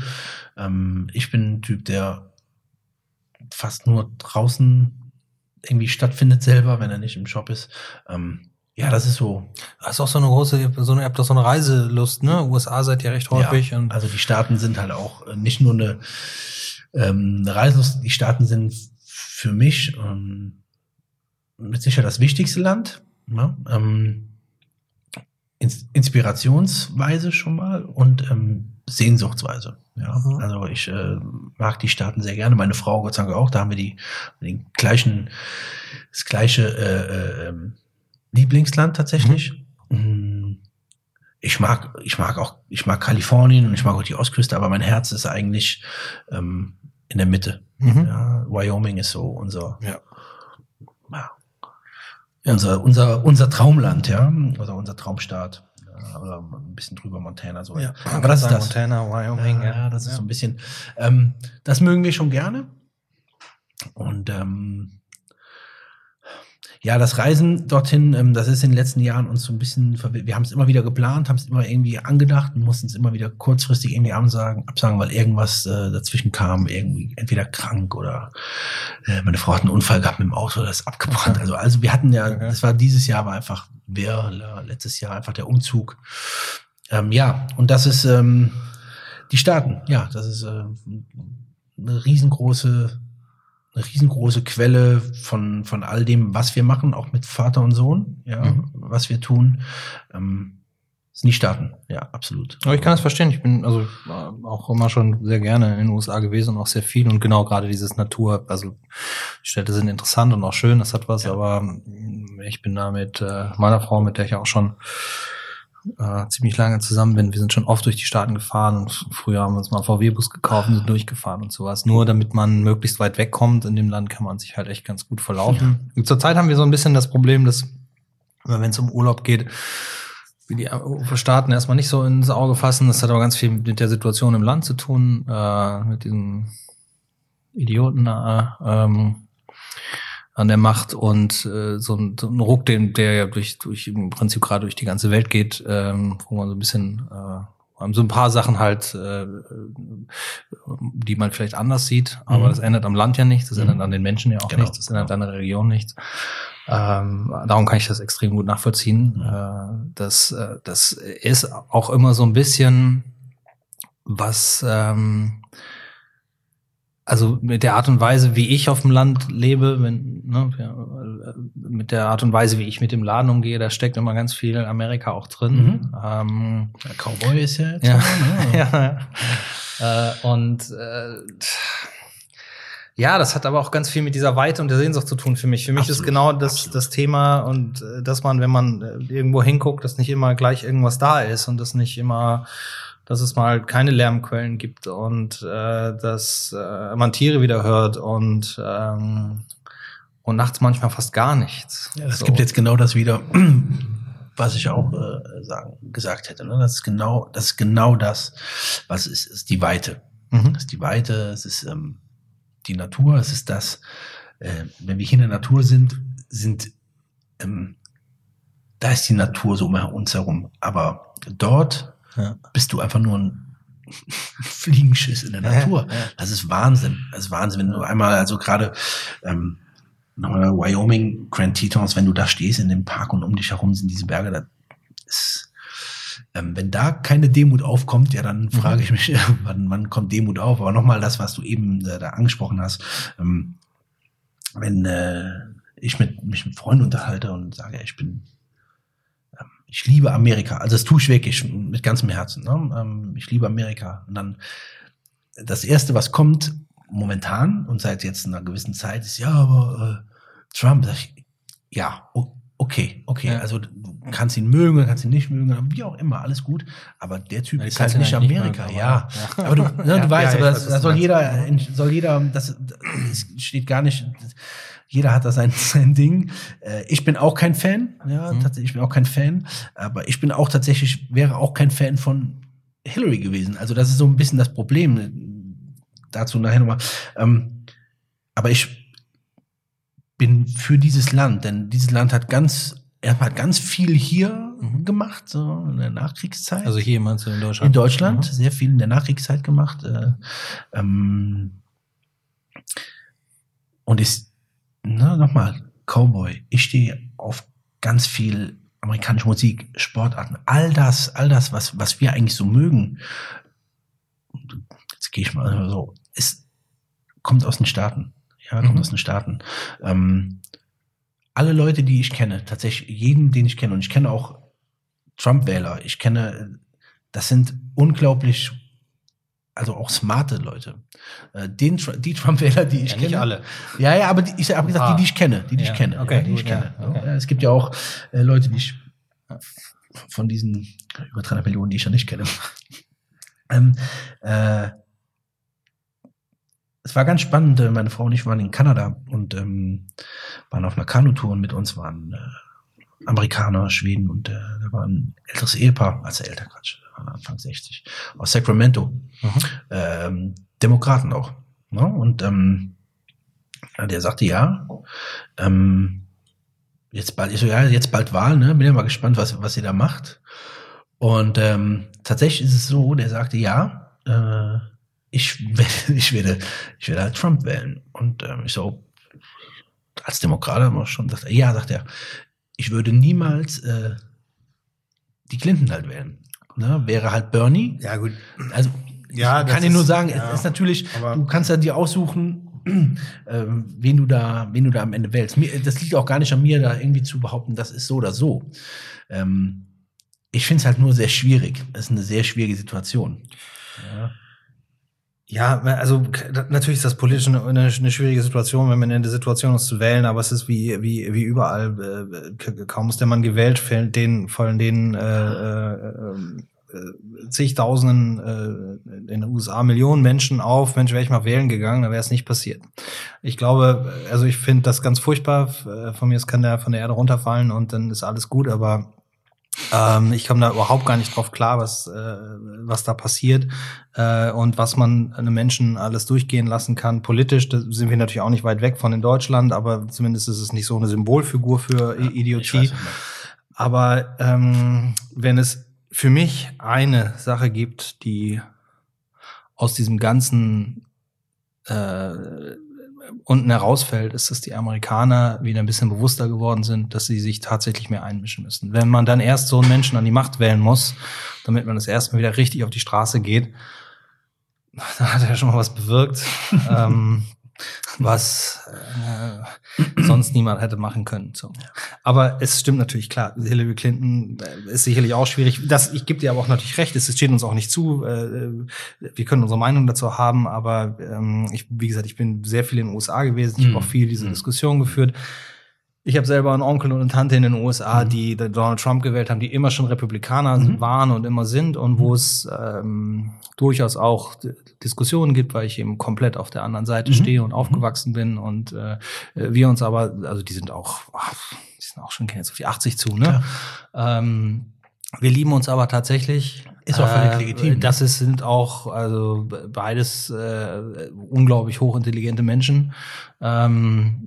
B: Ähm, ich bin ein Typ, der fast nur draußen irgendwie stattfindet selber, wenn er nicht im Shop ist. Ähm, ja, das ist so.
A: Das ist auch so eine große, so eine, ihr habt doch so eine Reiselust, ne? USA seid ihr recht häufig.
B: Ja,
A: und
B: also die Staaten sind halt auch äh, nicht nur eine, ähm, eine Reiselust, die Staaten sind für mich ähm, mit sicher das wichtigste Land. Ne? Ähm, Ins Inspirationsweise schon mal und ähm, Sehnsuchtsweise. Ja,
A: Mhm.
B: also ich äh, mag die Staaten sehr gerne. Meine Frau Gott sei Dank auch. Da haben wir die den gleichen, das gleiche äh, äh, ähm, Lieblingsland tatsächlich. Mm, Ich mag, ich mag auch, ich mag Kalifornien und ich mag auch die Ostküste, aber mein Herz ist eigentlich ähm, in der Mitte.
A: Mhm.
B: Ja, Wyoming ist so unser,
A: Ja.
B: ja, unser, unser, unser Traumland, ja, oder unser Traumstaat. Oder ein bisschen drüber Montana, so.
A: Ja,
B: aber das ist das.
A: Montana, Wyoming,
B: Ja, ja, das ist so ein bisschen, ähm, das mögen wir schon gerne. Und ähm, Ja, das Reisen dorthin, ähm, das ist in den letzten Jahren uns so ein bisschen, verwirrt. wir haben es immer wieder geplant, haben es immer irgendwie angedacht und mussten es immer wieder kurzfristig irgendwie absagen, absagen weil irgendwas äh, dazwischen kam, irgendwie entweder krank oder äh, meine Frau hat einen Unfall gehabt mit dem Auto, das ist abgebrannt. Also, also wir hatten ja,
A: Okay.
B: das war dieses Jahr war einfach, wer, letztes Jahr einfach der Umzug. Ähm, ja, und das ist ähm, die Staaten, ja, das ist äh, eine riesengroße eine riesengroße Quelle von, von all dem, was wir machen, auch mit Vater und Sohn, ja,
A: Mhm.
B: was wir tun. Ähm, sind die Staaten, ja, absolut.
A: Aber ich kann das verstehen. Ich bin also auch immer schon sehr gerne in den USA gewesen und auch sehr viel und genau gerade dieses Natur, also die Städte sind interessant und auch schön, das hat was,
B: Ja.
A: aber ich bin da mit äh, meiner Frau, mit der ich auch schon äh, ziemlich lange zusammen bin. Wir sind schon oft durch die Staaten gefahren und früher haben wir uns mal einen VW-Bus gekauft und sind durchgefahren und sowas. Nur damit man möglichst weit wegkommt in dem Land, kann man sich halt echt ganz gut verlaufen. Und Zurzeit haben wir so ein bisschen das Problem, dass wenn es um Urlaub geht, wie die Staaten erstmal nicht so ins Auge fassen. Das hat aber ganz viel mit der Situation im Land zu tun, äh, mit diesen Idioten äh, ähm, an der Macht und äh, so, ein, so ein Ruck, den, der ja durch, durch im Prinzip gerade durch die ganze Welt geht, ähm, wo man so ein bisschen äh, so ein paar Sachen halt, äh, die man vielleicht anders sieht, aber
B: Mhm.
A: das ändert am Land ja nichts, das
B: Mhm.
A: ändert an den Menschen ja auch
B: Genau,
A: nichts, das ändert an der Region nichts. Ähm, darum kann ich das extrem gut nachvollziehen.
B: Mhm.
A: Äh, das, äh, das ist auch immer so ein bisschen was, ähm, also mit der Art und Weise, wie ich auf dem Land lebe, wenn, ne, mit der Art und Weise, wie ich mit dem Laden umgehe, da steckt immer ganz viel Amerika auch drin.
B: Mhm.
A: Ähm,
B: Der Cowboy ist ja jetzt
A: ja,
B: ne?
A: ja, ja. Äh, und äh, ja, das hat aber auch ganz viel mit dieser Weite und der Sehnsucht zu tun für mich. Für mich ist
B: Absolut,
A: genau das,
B: absolut.
A: das Thema und äh, dass man, wenn man äh, irgendwo hinguckt, dass nicht immer gleich irgendwas da ist und dass nicht immer, dass es mal keine Lärmquellen gibt und äh, dass äh, man Tiere wieder hört und ähm, und nachts manchmal fast gar nichts.
B: Ja, das
A: So.
B: gibt jetzt genau das wieder, was ich auch äh, sagen, gesagt hätte. Ne? Das ist genau, das ist genau das, was es ist, ist die Weite.
A: Mhm.
B: Es ist die Weite, es ist ähm, die Natur, es ist das, äh, wenn wir hier in der Natur sind, sind, ähm, da ist die Natur so um uns herum. Aber dort
A: Ja.
B: bist du einfach nur ein Fliegenschiss in der Natur.
A: Ja, ja.
B: Das ist Wahnsinn. Das ist Wahnsinn, wenn du einmal, also gerade ähm, nochmal Wyoming, Grand Tetons, wenn du da stehst in dem Park und um dich herum sind diese Berge, da ist, ähm, wenn da keine Demut aufkommt, ja, dann frage ich mich, wann, wann kommt Demut auf? Aber nochmal das, was du eben äh, da angesprochen hast, ähm, wenn äh, ich mit, mich mit Freunden unterhalte und sage, ich bin ich liebe Amerika. Also das tue ich wirklich mit ganzem Herzen. Ne? Ähm, Ich liebe Amerika. Und dann das Erste, was kommt momentan und seit jetzt einer gewissen Zeit, ist ja, aber äh, Trump. Ich, ja, okay, okay.
A: Ja.
B: Also kannst ihn mögen, kannst ihn nicht mögen, wie auch immer, alles gut. Aber der Typ
A: Ja,
B: ist halt nicht Amerika.
A: mögen,
B: ja.
A: aber-
B: aber du, ne,
A: Ja,
B: du weißt,
A: ja,
B: aber das,
A: weiß,
B: das soll jeder, soll jeder, das, das steht gar nicht. Jeder hat da sein, sein Ding. Äh, Ich bin auch kein Fan, ja,
A: Mhm.
B: tatsächlich, ich bin auch kein Fan, aber ich bin auch tatsächlich, wäre auch kein Fan von Hillary gewesen. Also das ist so ein bisschen das Problem. Dazu nachher nochmal. Ähm, aber ich bin für dieses Land, denn dieses Land hat ganz, er hat ganz viel hier
A: Mhm.
B: gemacht, so in der Nachkriegszeit.
A: Also hier meinst du in Deutschland?
B: In Deutschland,
A: Mhm.
B: sehr viel in der Nachkriegszeit gemacht. Äh, ähm, und ist, na, nochmal, Cowboy. Ich stehe auf ganz viel amerikanische Musik, Sportarten, all das, all das, was, was wir eigentlich so mögen. Jetzt gehe ich mal so, es kommt aus den Staaten. Ja, kommt
A: Mhm.
B: aus den Staaten. Ähm, alle Leute, die ich kenne, tatsächlich jeden, den ich kenne, und ich kenne auch Trump-Wähler, ich kenne, das sind unglaublich, also auch smarte Leute. Äh, Den, die Trump-Wähler, die ich
A: Ja,
B: kenne.
A: nicht alle.
B: Ja, ja, aber die, ich habe gesagt,
A: Ah.
B: die, die ich kenne, die, die
A: Ja,
B: ich kenne,
A: okay,
B: ja, die ich kenne.
A: okay.
B: Es gibt ja auch äh, Leute, die ich von diesen über 300 Millionen, die ich ja nicht kenne. ähm, äh, es war ganz spannend. äh, Meine Frau und ich waren in Kanada und ähm, waren auf einer Kanutour und mit uns waren äh, Amerikaner, Schweden und äh, da war ein älteres Ehepaar, also älter Quatsch, Anfang 60, aus Sacramento
A: Mhm.
B: ähm, Demokraten auch. Ne? Und ähm, der sagte ja, ähm, jetzt bald, ich so, ja, jetzt bald Wahl, ne? Bin ja mal gespannt, was, was ihr da macht. Und ähm, tatsächlich ist es so, der sagte, ja, äh, ich werde, ich werde, ich werde halt Trump wählen. Und ähm, ich so, als Demokrat haben wir schon gesagt, ja, sagt er, ich würde niemals äh, die Clinton halt wählen. Ne? Wäre halt Bernie.
A: Ja, gut.
B: Also
A: Ja,
B: kann dir nur sagen,
A: ja,
B: es ist natürlich,
A: aber-
B: du kannst ja dir aussuchen, ähm, wen du da, wen du da am Ende wählst. Mir, das liegt auch gar nicht an mir, da irgendwie zu behaupten, das ist so oder so. Ähm, ich finde es halt nur sehr schwierig. Es ist eine sehr schwierige Situation. Ja.
A: Ja, also natürlich ist das politisch eine, eine, schwierige Situation, wenn man in der Situation ist zu wählen, aber es ist wie wie wie überall. Äh, kaum ist der Mann gewählt, fällt den fallen den äh, äh, äh, zigtausenden äh, in den USA Millionen Menschen auf. Mensch, wäre ich mal wählen gegangen, dann wäre es nicht passiert. Ich glaube, also ich finde das ganz furchtbar. Äh, Von mir aus kann der von der Erde runterfallen und dann ist alles gut, aber ähm, ich komme da überhaupt gar nicht drauf klar, was, äh, was da passiert äh, und was man einem Menschen alles durchgehen lassen kann. Politisch da sind wir natürlich auch nicht weit weg von in Deutschland, aber zumindest ist es nicht so eine Symbolfigur für
B: Ich
A: Idiotie. Aber ähm, wenn es für mich eine Sache gibt, die aus diesem ganzen äh, unten herausfällt, ist, dass die Amerikaner wieder ein bisschen bewusster geworden sind, dass sie sich tatsächlich mehr einmischen müssen. Wenn man dann erst so einen Menschen an die Macht wählen muss, damit man das erstmal wieder richtig auf die Straße geht, da hat er ja schon mal was bewirkt, ähm, was äh, sonst niemand hätte machen können. So. Aber es stimmt natürlich klar, Hillary Clinton äh, ist sicherlich auch schwierig. Das, ich gebe dir aber auch natürlich recht, es steht uns auch nicht zu. Äh, wir können unsere Meinung dazu haben, aber ähm, ich, wie gesagt, ich bin sehr viel in den USA gewesen, ich
B: Mhm.
A: habe auch viel diese
B: Mhm.
A: Diskussion geführt. Ich habe selber einen Onkel und eine Tante in den USA, die Donald Trump gewählt haben, die immer schon Republikaner
B: Mhm.
A: waren und immer sind und wo es ähm, durchaus auch Diskussionen gibt, weil ich eben komplett auf der anderen Seite
B: Mhm.
A: stehe und aufgewachsen bin und äh, wir uns aber, also die sind auch, ach, die sind auch schon kennen jetzt auf die 80 zu, ne? Ähm, wir lieben uns aber tatsächlich.
B: Ist auch völlig
A: Äh,
B: legitim.
A: Das ist, sind auch also be- beides äh, unglaublich hochintelligente Menschen. Ähm,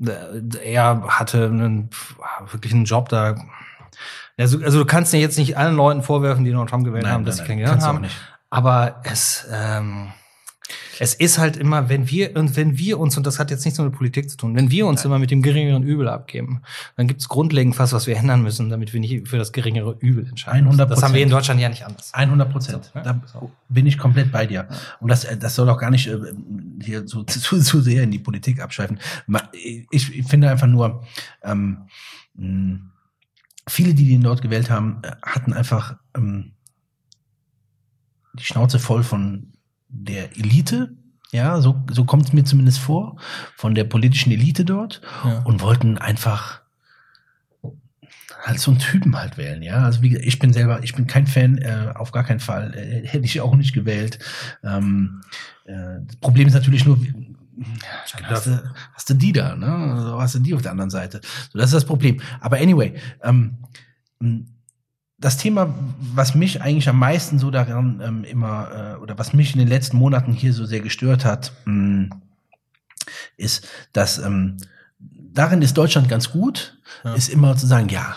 A: er hatte einen, wirklich einen Job da. Also, also du kannst dir jetzt nicht allen Leuten vorwerfen, die Donald Trump gewählt
B: Nein,
A: haben, dass
B: nein,
A: sie kein
B: nein,
A: Gehirn haben. Aber es, ähm, es ist halt immer, wenn wir, und wenn wir uns, und das hat jetzt nichts mit Politik zu tun, wenn wir uns immer mit dem geringeren Übel abgeben, dann gibt es grundlegend was, was wir ändern müssen, damit wir nicht für das geringere Übel entscheiden. müssen.
B: 100%.
A: Das haben wir in Deutschland ja nicht anders.
B: 100 Prozent.
A: So, ja.
B: Da
A: So.
B: bin ich komplett bei dir. Und das, das soll auch gar nicht äh, hier so zu, zu sehr in die Politik abschweifen. Ich, ich finde einfach nur, ähm, viele, die den dort gewählt haben, äh, hatten einfach ähm, die Schnauze voll von der Elite. Ja, so, so kommt es mir zumindest vor, von der politischen Elite dort
A: Ja.
B: und wollten einfach halt so einen Typen halt wählen, ja. Also wie gesagt, ich bin selber, ich bin kein Fan, äh, auf gar keinen Fall, äh, hätte ich auch nicht gewählt. Ähm, äh, das Problem ist natürlich nur, dann hast du, hast du die da, ne? So hast du die auf der anderen Seite. So, das ist das Problem. Aber anyway, ähm, das Thema, was mich eigentlich am meisten so daran ähm, immer, äh, oder was mich in den letzten Monaten hier so sehr gestört hat, mh, ist, dass ähm, darin ist Deutschland ganz gut,
A: Ja.
B: ist immer zu sagen, ja,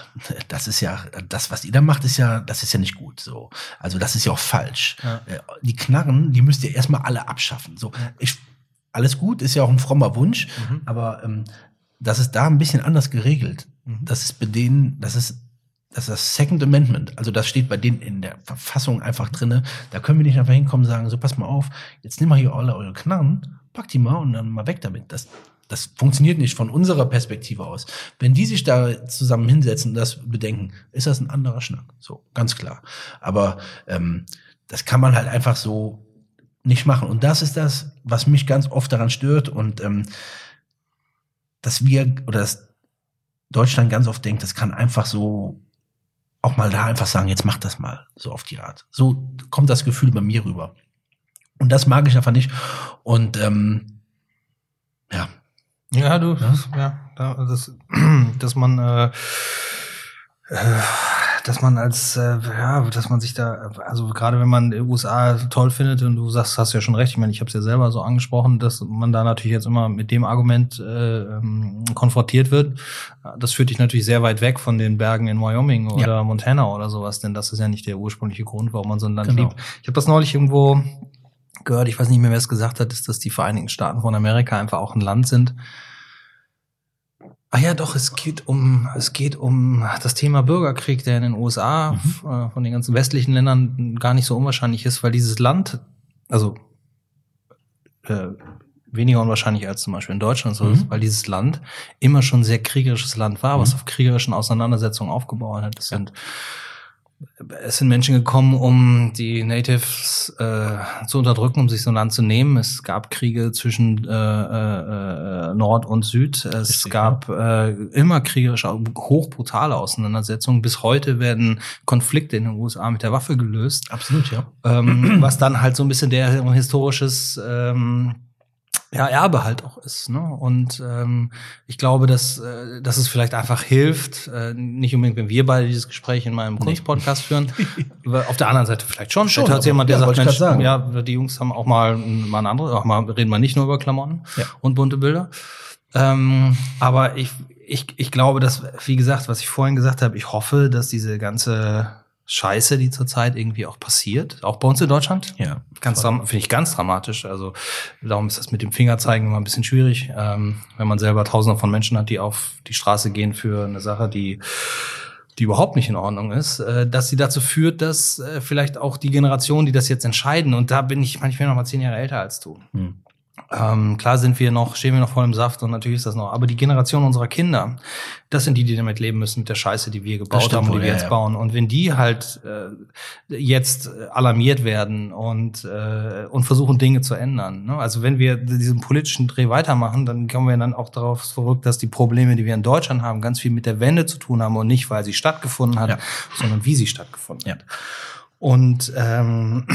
B: das ist ja, das, was ihr da macht, ist ja, das ist ja nicht gut. So. Also das ist ja auch falsch.
A: Ja.
B: Äh, Die Knarren, die müsst ihr erstmal alle abschaffen. So, ich, alles gut, ist ja auch ein frommer Wunsch,
A: Mhm.
B: aber ähm, das ist da ein bisschen anders geregelt.
A: Mhm.
B: Das ist bei denen, das ist das ist das Second Amendment. Also das steht bei denen in der Verfassung einfach drinne. Da können wir nicht einfach hinkommen und sagen, so pass mal auf, jetzt nimm mal hier alle eure Knarren, pack die mal und dann mal weg damit. Das, das funktioniert nicht von unserer Perspektive aus. Wenn die sich da zusammen hinsetzen und das bedenken, ist das ein anderer Schnack. So, ganz klar. Aber ähm, das kann man halt einfach so nicht machen. Und das ist das, was mich ganz oft daran stört und ähm, dass wir oder dass Deutschland ganz oft denkt, das kann einfach so auch mal da einfach sagen, jetzt mach das mal so auf die Art. So kommt das Gefühl bei mir rüber. Und das mag ich einfach nicht. Und ähm, ja,
A: Ja, du, das, ja, da, das, dass man, äh, äh, dass man als, äh, ja, dass man sich da, also gerade wenn man die USA toll findet und du sagst, hast ja schon recht, ich meine, ich habe es ja selber so angesprochen, dass man da natürlich jetzt immer mit dem Argument äh, ähm, konfrontiert wird. Das führt dich natürlich sehr weit weg von den Bergen in Wyoming oder ja. Montana oder sowas, denn das ist ja nicht der ursprüngliche Grund, warum man so ein Land genau. liebt. Ich habe das neulich irgendwo gehört, ich weiß nicht mehr, wer es gesagt hat, ist, dass die Vereinigten Staaten von Amerika einfach auch ein Land sind, Ah ja, doch, es geht um, es geht um das Thema Bürgerkrieg, der in den USA mhm. Äh, von den ganzen westlichen Ländern gar nicht so unwahrscheinlich ist, weil dieses Land, also äh, weniger unwahrscheinlich als zum Beispiel in Deutschland so mhm. ist, weil dieses Land immer schon ein sehr kriegerisches Land war, mhm. was auf kriegerischen Auseinandersetzungen aufgebaut hat. Das sind es sind Menschen gekommen, um die Natives äh, zu unterdrücken, um sich so ein Land zu nehmen. Es gab Kriege zwischen äh, äh, Nord und Süd. Es Richtig, gab äh, immer kriegerische, hochbrutale Auseinandersetzungen. Bis heute werden Konflikte in den USA mit der Waffe gelöst.
B: Absolut, ja.
A: Ähm, was dann halt so ein bisschen der historisches ähm, ja, Erbe halt auch ist. Ne? Und ähm, ich glaube, dass, äh, dass es vielleicht einfach hilft, äh, nicht unbedingt, wenn wir beide dieses Gespräch in meinem Kunstpodcast führen. Auf der anderen Seite vielleicht schon.
B: schon
A: hat jemand, der ja, sagt, Mensch, ja, die Jungs haben auch mal, mal eine andere, auch mal reden wir nicht nur über Klamotten ja. und bunte Bilder. Ähm, aber ich, ich, ich glaube, dass, wie gesagt, was ich vorhin gesagt habe, ich hoffe, dass diese ganze Scheiße, die zurzeit irgendwie auch passiert, auch bei uns in Deutschland.
B: Ja.
A: Ganz finde ich ganz dramatisch. Also darum ist das mit dem Fingerzeigen immer ein bisschen schwierig, ähm, wenn man selber Tausende von Menschen hat, die auf die Straße gehen für eine Sache, die die überhaupt nicht in Ordnung ist, äh, dass sie dazu führt, dass äh, vielleicht auch die Generationen, die das jetzt entscheiden, und da bin ich manchmal noch mal zehn Jahre älter als du. Hm. Ähm, klar sind wir noch, stehen wir noch voll im Saft und natürlich ist das noch. Aber die Generation unserer Kinder, das sind die, die damit leben müssen mit der Scheiße, die wir gebaut haben und die wir ja, jetzt ja. bauen. Und wenn die halt äh, jetzt alarmiert werden und äh, und versuchen Dinge zu ändern, ne? also wenn wir diesen politischen Dreh weitermachen, dann kommen wir dann auch darauf zurück, dass die Probleme, die wir in Deutschland haben, ganz viel mit der Wende zu tun haben und nicht, weil sie stattgefunden hat, ja. sondern wie sie stattgefunden hat. Und ähm,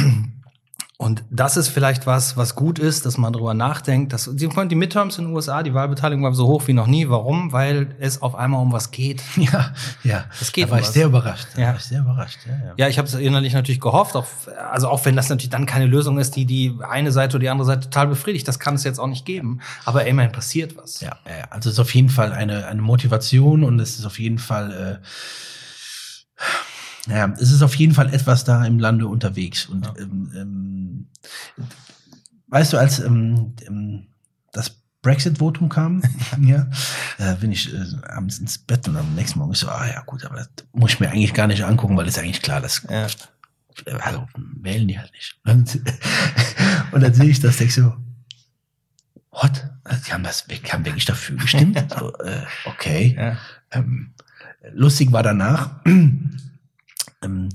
A: und das ist vielleicht was, was gut ist, dass man darüber nachdenkt. Dass, die, die Midterms in den USA, die Wahlbeteiligung war so hoch wie noch nie. Warum? Weil es auf einmal um was geht.
B: Ja, ja.
A: Es geht
B: da war
A: um
B: ich sehr überrascht.
A: Da ja. war ich sehr überrascht. Ja, ja. ja ich habe es innerlich natürlich gehofft. Auch, also auch wenn das natürlich dann keine Lösung ist, die die eine Seite oder die andere Seite total befriedigt. Das kann es jetzt auch nicht geben. Aber immerhin passiert was.
B: Ja, ja. also es ist auf jeden Fall eine, eine Motivation und es ist auf jeden Fall... Äh, ja, es ist auf jeden Fall etwas da im Lande unterwegs. Und ja. ähm, ähm, weißt du, als ähm, ähm das Brexit-Votum kam, ja, äh, bin ich äh, abends ins Bett und am nächsten Morgen ich so, ah ja gut, aber das muss ich mir eigentlich gar nicht angucken, weil es eigentlich klar, dass ja. also wählen die halt nicht. Und, und dann sehe ich das, denke so, what? Die haben das, die haben wirklich dafür gestimmt. so, äh, okay. Ja. Ähm, lustig war danach ähm,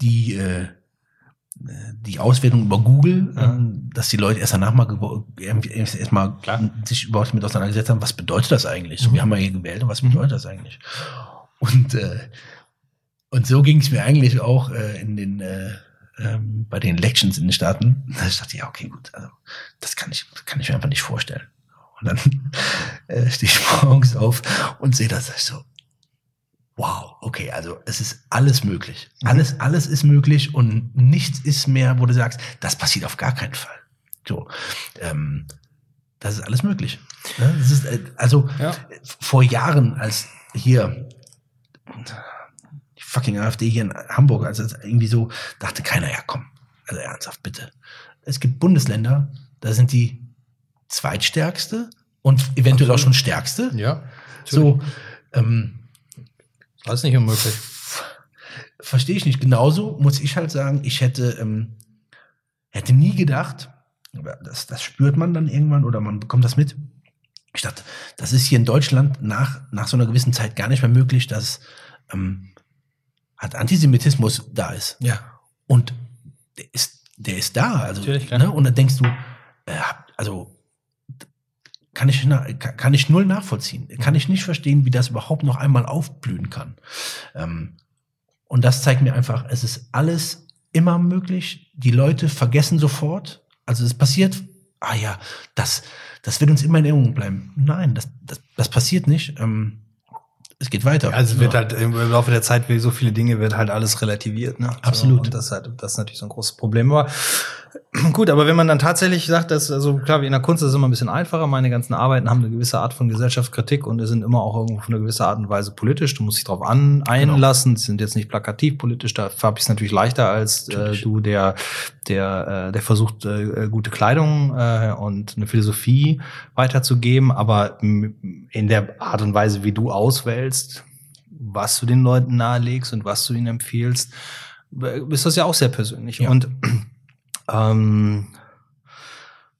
B: die äh, die Auswertung über Google, ja. ähm, dass die Leute erst danach mal erstmal sich überhaupt damit auseinandergesetzt haben, was bedeutet das eigentlich? Mhm. wir haben ja hier gewählt und was bedeutet mhm. das eigentlich? Und äh, und so ging es mir eigentlich auch äh, in den äh, ähm, bei den Elections in den Staaten. Da ich dachte, ja, okay, gut, also das kann ich, kann ich mir einfach nicht vorstellen. Und dann äh, stehe ich morgens auf und sehe das so, wow, okay, also es ist alles möglich. Mhm. Alles, alles ist möglich und nichts ist mehr, wo du sagst, das passiert auf gar keinen Fall. So, ähm, das ist alles möglich. Ja, das ist, äh, also ja. vor Jahren, als hier die fucking AfD hier in Hamburg, also irgendwie so, dachte keiner, ja komm, also ernsthaft bitte. Es gibt Bundesländer, da sind die zweitstärkste und eventuell auch schon stärkste.
A: Ja.
B: So, ähm,
A: das ist nicht unmöglich.
B: Verstehe ich nicht. Genauso muss ich halt sagen, ich hätte, ähm, hätte nie gedacht, das, das spürt man dann irgendwann oder man bekommt das mit. Ich dachte, das ist hier in Deutschland nach, nach so einer gewissen Zeit gar nicht mehr möglich, dass ähm, halt Antisemitismus da ist.
A: Ja.
B: Und der ist, der ist da. Also,
A: Natürlich,
B: ne? Und dann denkst du, äh, also kann ich, kann ich null nachvollziehen. Kann ich nicht verstehen, wie das überhaupt noch einmal aufblühen kann. Ähm, und das zeigt mir einfach, es ist alles immer möglich. Die Leute vergessen sofort. Also es passiert, ah ja, das, das wird uns immer in Erinnerung bleiben. Nein, das, das, das passiert nicht. Ähm, es geht weiter.
A: Also wird ja. halt im Laufe der Zeit, wie so viele Dinge, wird halt alles relativiert. Ne?
B: Absolut. So,
A: das ist, halt, das ist natürlich so ein großes Problem. Aber gut, aber wenn man dann tatsächlich sagt, dass, also klar, wie in der Kunst ist es immer ein bisschen einfacher. Meine ganzen Arbeiten haben eine gewisse Art von Gesellschaftskritik und sind immer auch irgendwo auf eine gewisse Art und Weise politisch. Du musst dich darauf an, einlassen. Genau. Sie sind jetzt nicht plakativ politisch. Da habe ich es natürlich leichter als äh, du, der, der, äh, der versucht, äh, gute Kleidung äh, und eine Philosophie weiterzugeben. Aber in der Art und Weise, wie du auswählst, was du den Leuten nahelegst und was du ihnen empfiehlst, ist das ja auch sehr persönlich. Ja. Und ähm,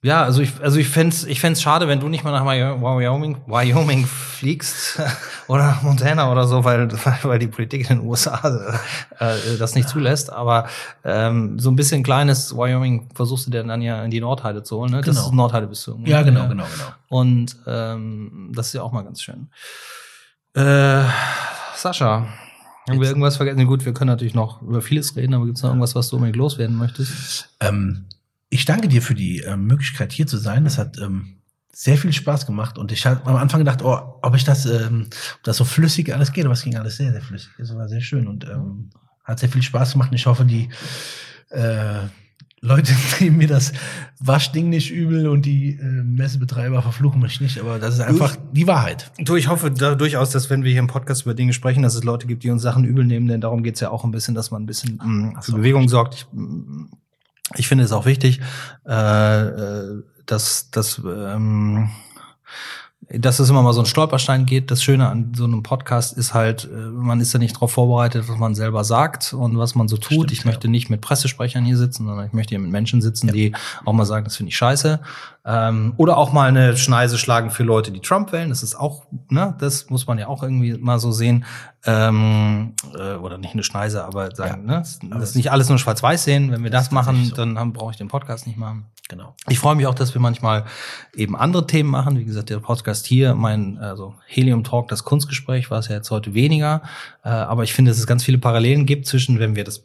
A: ja, also ich, also ich fände ich fänd's schade, wenn du nicht mal nach Wyoming, Wyoming fliegst oder Montana oder so, weil, weil die Politik in den USA äh, das nicht zulässt. Aber ähm, so ein bisschen kleines Wyoming versuchst du dir dann ja in die Nordheide zu holen. Ne? Das genau. ist Nordheide bist du.
B: Ja, genau, genau, genau.
A: Und ähm, das ist ja auch mal ganz schön. Äh, Sascha, haben wir irgendwas vergessen? Gut, wir können natürlich noch über vieles reden, aber gibt es noch irgendwas, was du unbedingt loswerden möchtest?
B: Ähm, ich danke dir für die äh, Möglichkeit, hier zu sein. Das hat ähm, sehr viel Spaß gemacht und ich habe am Anfang gedacht, oh, ob ich das, ähm, ob das so flüssig alles geht, aber es ging alles sehr, sehr flüssig. Es war sehr schön und ähm, hat sehr viel Spaß gemacht und ich hoffe, die äh, Leute nehmen mir das Waschding nicht übel und die äh, Messebetreiber verfluchen mich nicht, aber das ist einfach du, die Wahrheit.
A: Du, ich hoffe da durchaus, dass wenn wir hier im Podcast über Dinge sprechen, dass es Leute gibt, die uns Sachen übel nehmen, denn darum geht's ja auch ein bisschen, dass man ein bisschen mh, mm, für Bewegung sorgt. Ich, mm, ich, finde es auch wichtig, äh, äh dass, dass ähm, dass es immer mal so ein Stolperstein geht. Das Schöne an so einem Podcast ist halt, äh, man ist ja nicht darauf vorbereitet, was man selber sagt und was man so tut. Stimmt, ich möchte nicht mit Pressesprechern hier sitzen, sondern ich möchte hier mit Menschen sitzen, ja. die auch mal sagen, das finde ich scheiße. Ähm, oder auch mal eine Schneise schlagen für Leute, die Trump wählen. Das ist auch, ne, das muss man ja auch irgendwie mal so sehen. Ähm, äh, oder nicht eine Schneise, aber sagen, ja. ne, das, ist nicht alles nur schwarz-weiß sehen. Wenn wir das, das machen, so. dann brauche ich den Podcast nicht machen.
B: Genau.
A: Ich freue mich auch, dass wir manchmal eben andere Themen machen. Wie gesagt, der Podcast hier, mein also Helium Talk, das Kunstgespräch, war es ja jetzt heute weniger. Äh, aber ich finde, dass es ganz viele Parallelen gibt zwischen, wenn wir das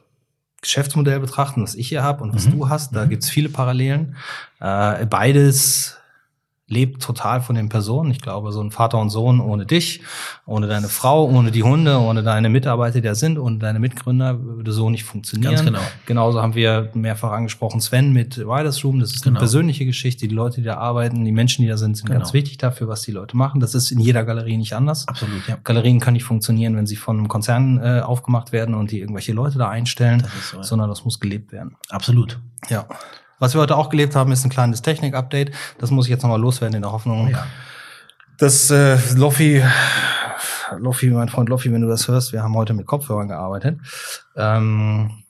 A: Geschäftsmodell betrachten, was ich hier habe und was mhm. du hast. Da mhm. gibt es viele Parallelen. Äh, beides lebt total von den Personen. Ich glaube, so ein Vater und Sohn ohne dich, ohne deine Frau, ohne die Hunde, ohne deine Mitarbeiter, die da sind, ohne deine Mitgründer würde so nicht funktionieren. Ganz
B: genau.
A: Genauso haben wir mehrfach angesprochen Sven mit Riders Room. Das ist genau. eine persönliche Geschichte. Die Leute, die da arbeiten, die Menschen, die da sind, sind genau. ganz wichtig dafür, was die Leute machen. Das ist in jeder Galerie nicht anders.
B: Absolut, ja.
A: Galerien können nicht funktionieren, wenn sie von einem Konzern äh, aufgemacht werden und die irgendwelche Leute da einstellen, das so, ja. sondern das muss gelebt werden.
B: Absolut.
A: Ja. Was wir heute auch gelebt haben, ist ein kleines Technik-Update. Das muss ich jetzt nochmal loswerden in der Hoffnung, ja. dass äh, Loffi, Loffi, mein Freund Loffi, wenn du das hörst, wir haben heute mit Kopfhörern gearbeitet. Ähm,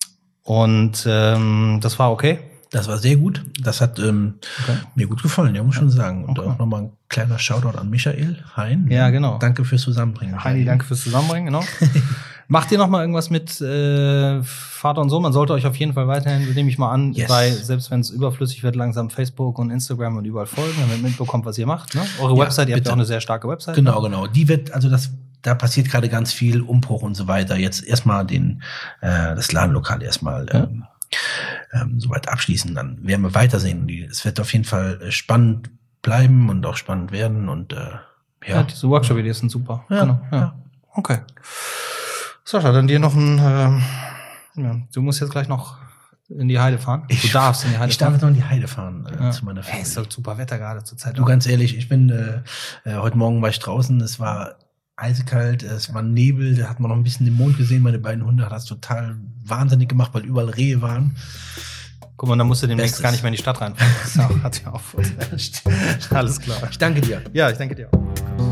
A: und ähm, das war okay.
B: Das war sehr gut. Das hat ähm, okay. mir gut gefallen, ja, muss schon sagen. Und okay. auch nochmal ein kleiner Shoutout an Michael Hein.
A: Ja, genau.
B: Danke fürs Zusammenbringen.
A: Heini, danke fürs Zusammenbringen, genau. Macht ihr noch mal irgendwas mit äh, Vater und Sohn? Man sollte euch auf jeden Fall weiterhin, nehme ich mal an, yes. bei, selbst wenn es überflüssig wird, langsam Facebook und Instagram und überall folgen, damit mitbekommt, was ihr macht. Ne? Eure ja, Website, ihr bitte. habt ja auch eine sehr starke Website.
B: Genau, ne? genau. Die wird, also das da passiert gerade ganz viel Umbruch und so weiter. Jetzt erstmal den äh, das Ladenlokal erstmal ähm, ähm, soweit abschließen, dann werden wir weitersehen. Es wird auf jeden Fall äh, spannend bleiben und auch spannend werden und äh,
A: ja. ja diese Workshop-Ideen sind super.
B: Ja, genau. Ja. ja.
A: Okay. Sascha, dann dir noch ein. Ähm, ja, du musst jetzt gleich noch in die Heide fahren.
B: Ich, du darfst in die Heide
A: ich
B: fahren.
A: Ich darf jetzt noch in die Heide fahren
B: äh, ja. zu meiner
A: Familie. Hey, ist doch super Wetter gerade zur Zeit.
B: Du, ganz ehrlich, ich bin äh, äh, heute Morgen war ich draußen, es war eisekalt, es war Nebel, da hat man noch ein bisschen den Mond gesehen, meine beiden Hunde hat das total wahnsinnig gemacht, weil überall Rehe waren.
A: Guck mal, da musst du demnächst gar nicht mehr in die Stadt reinfahren. Das hat sich auch Alles klar.
B: Ich danke dir.
A: Ja, ich danke dir auch.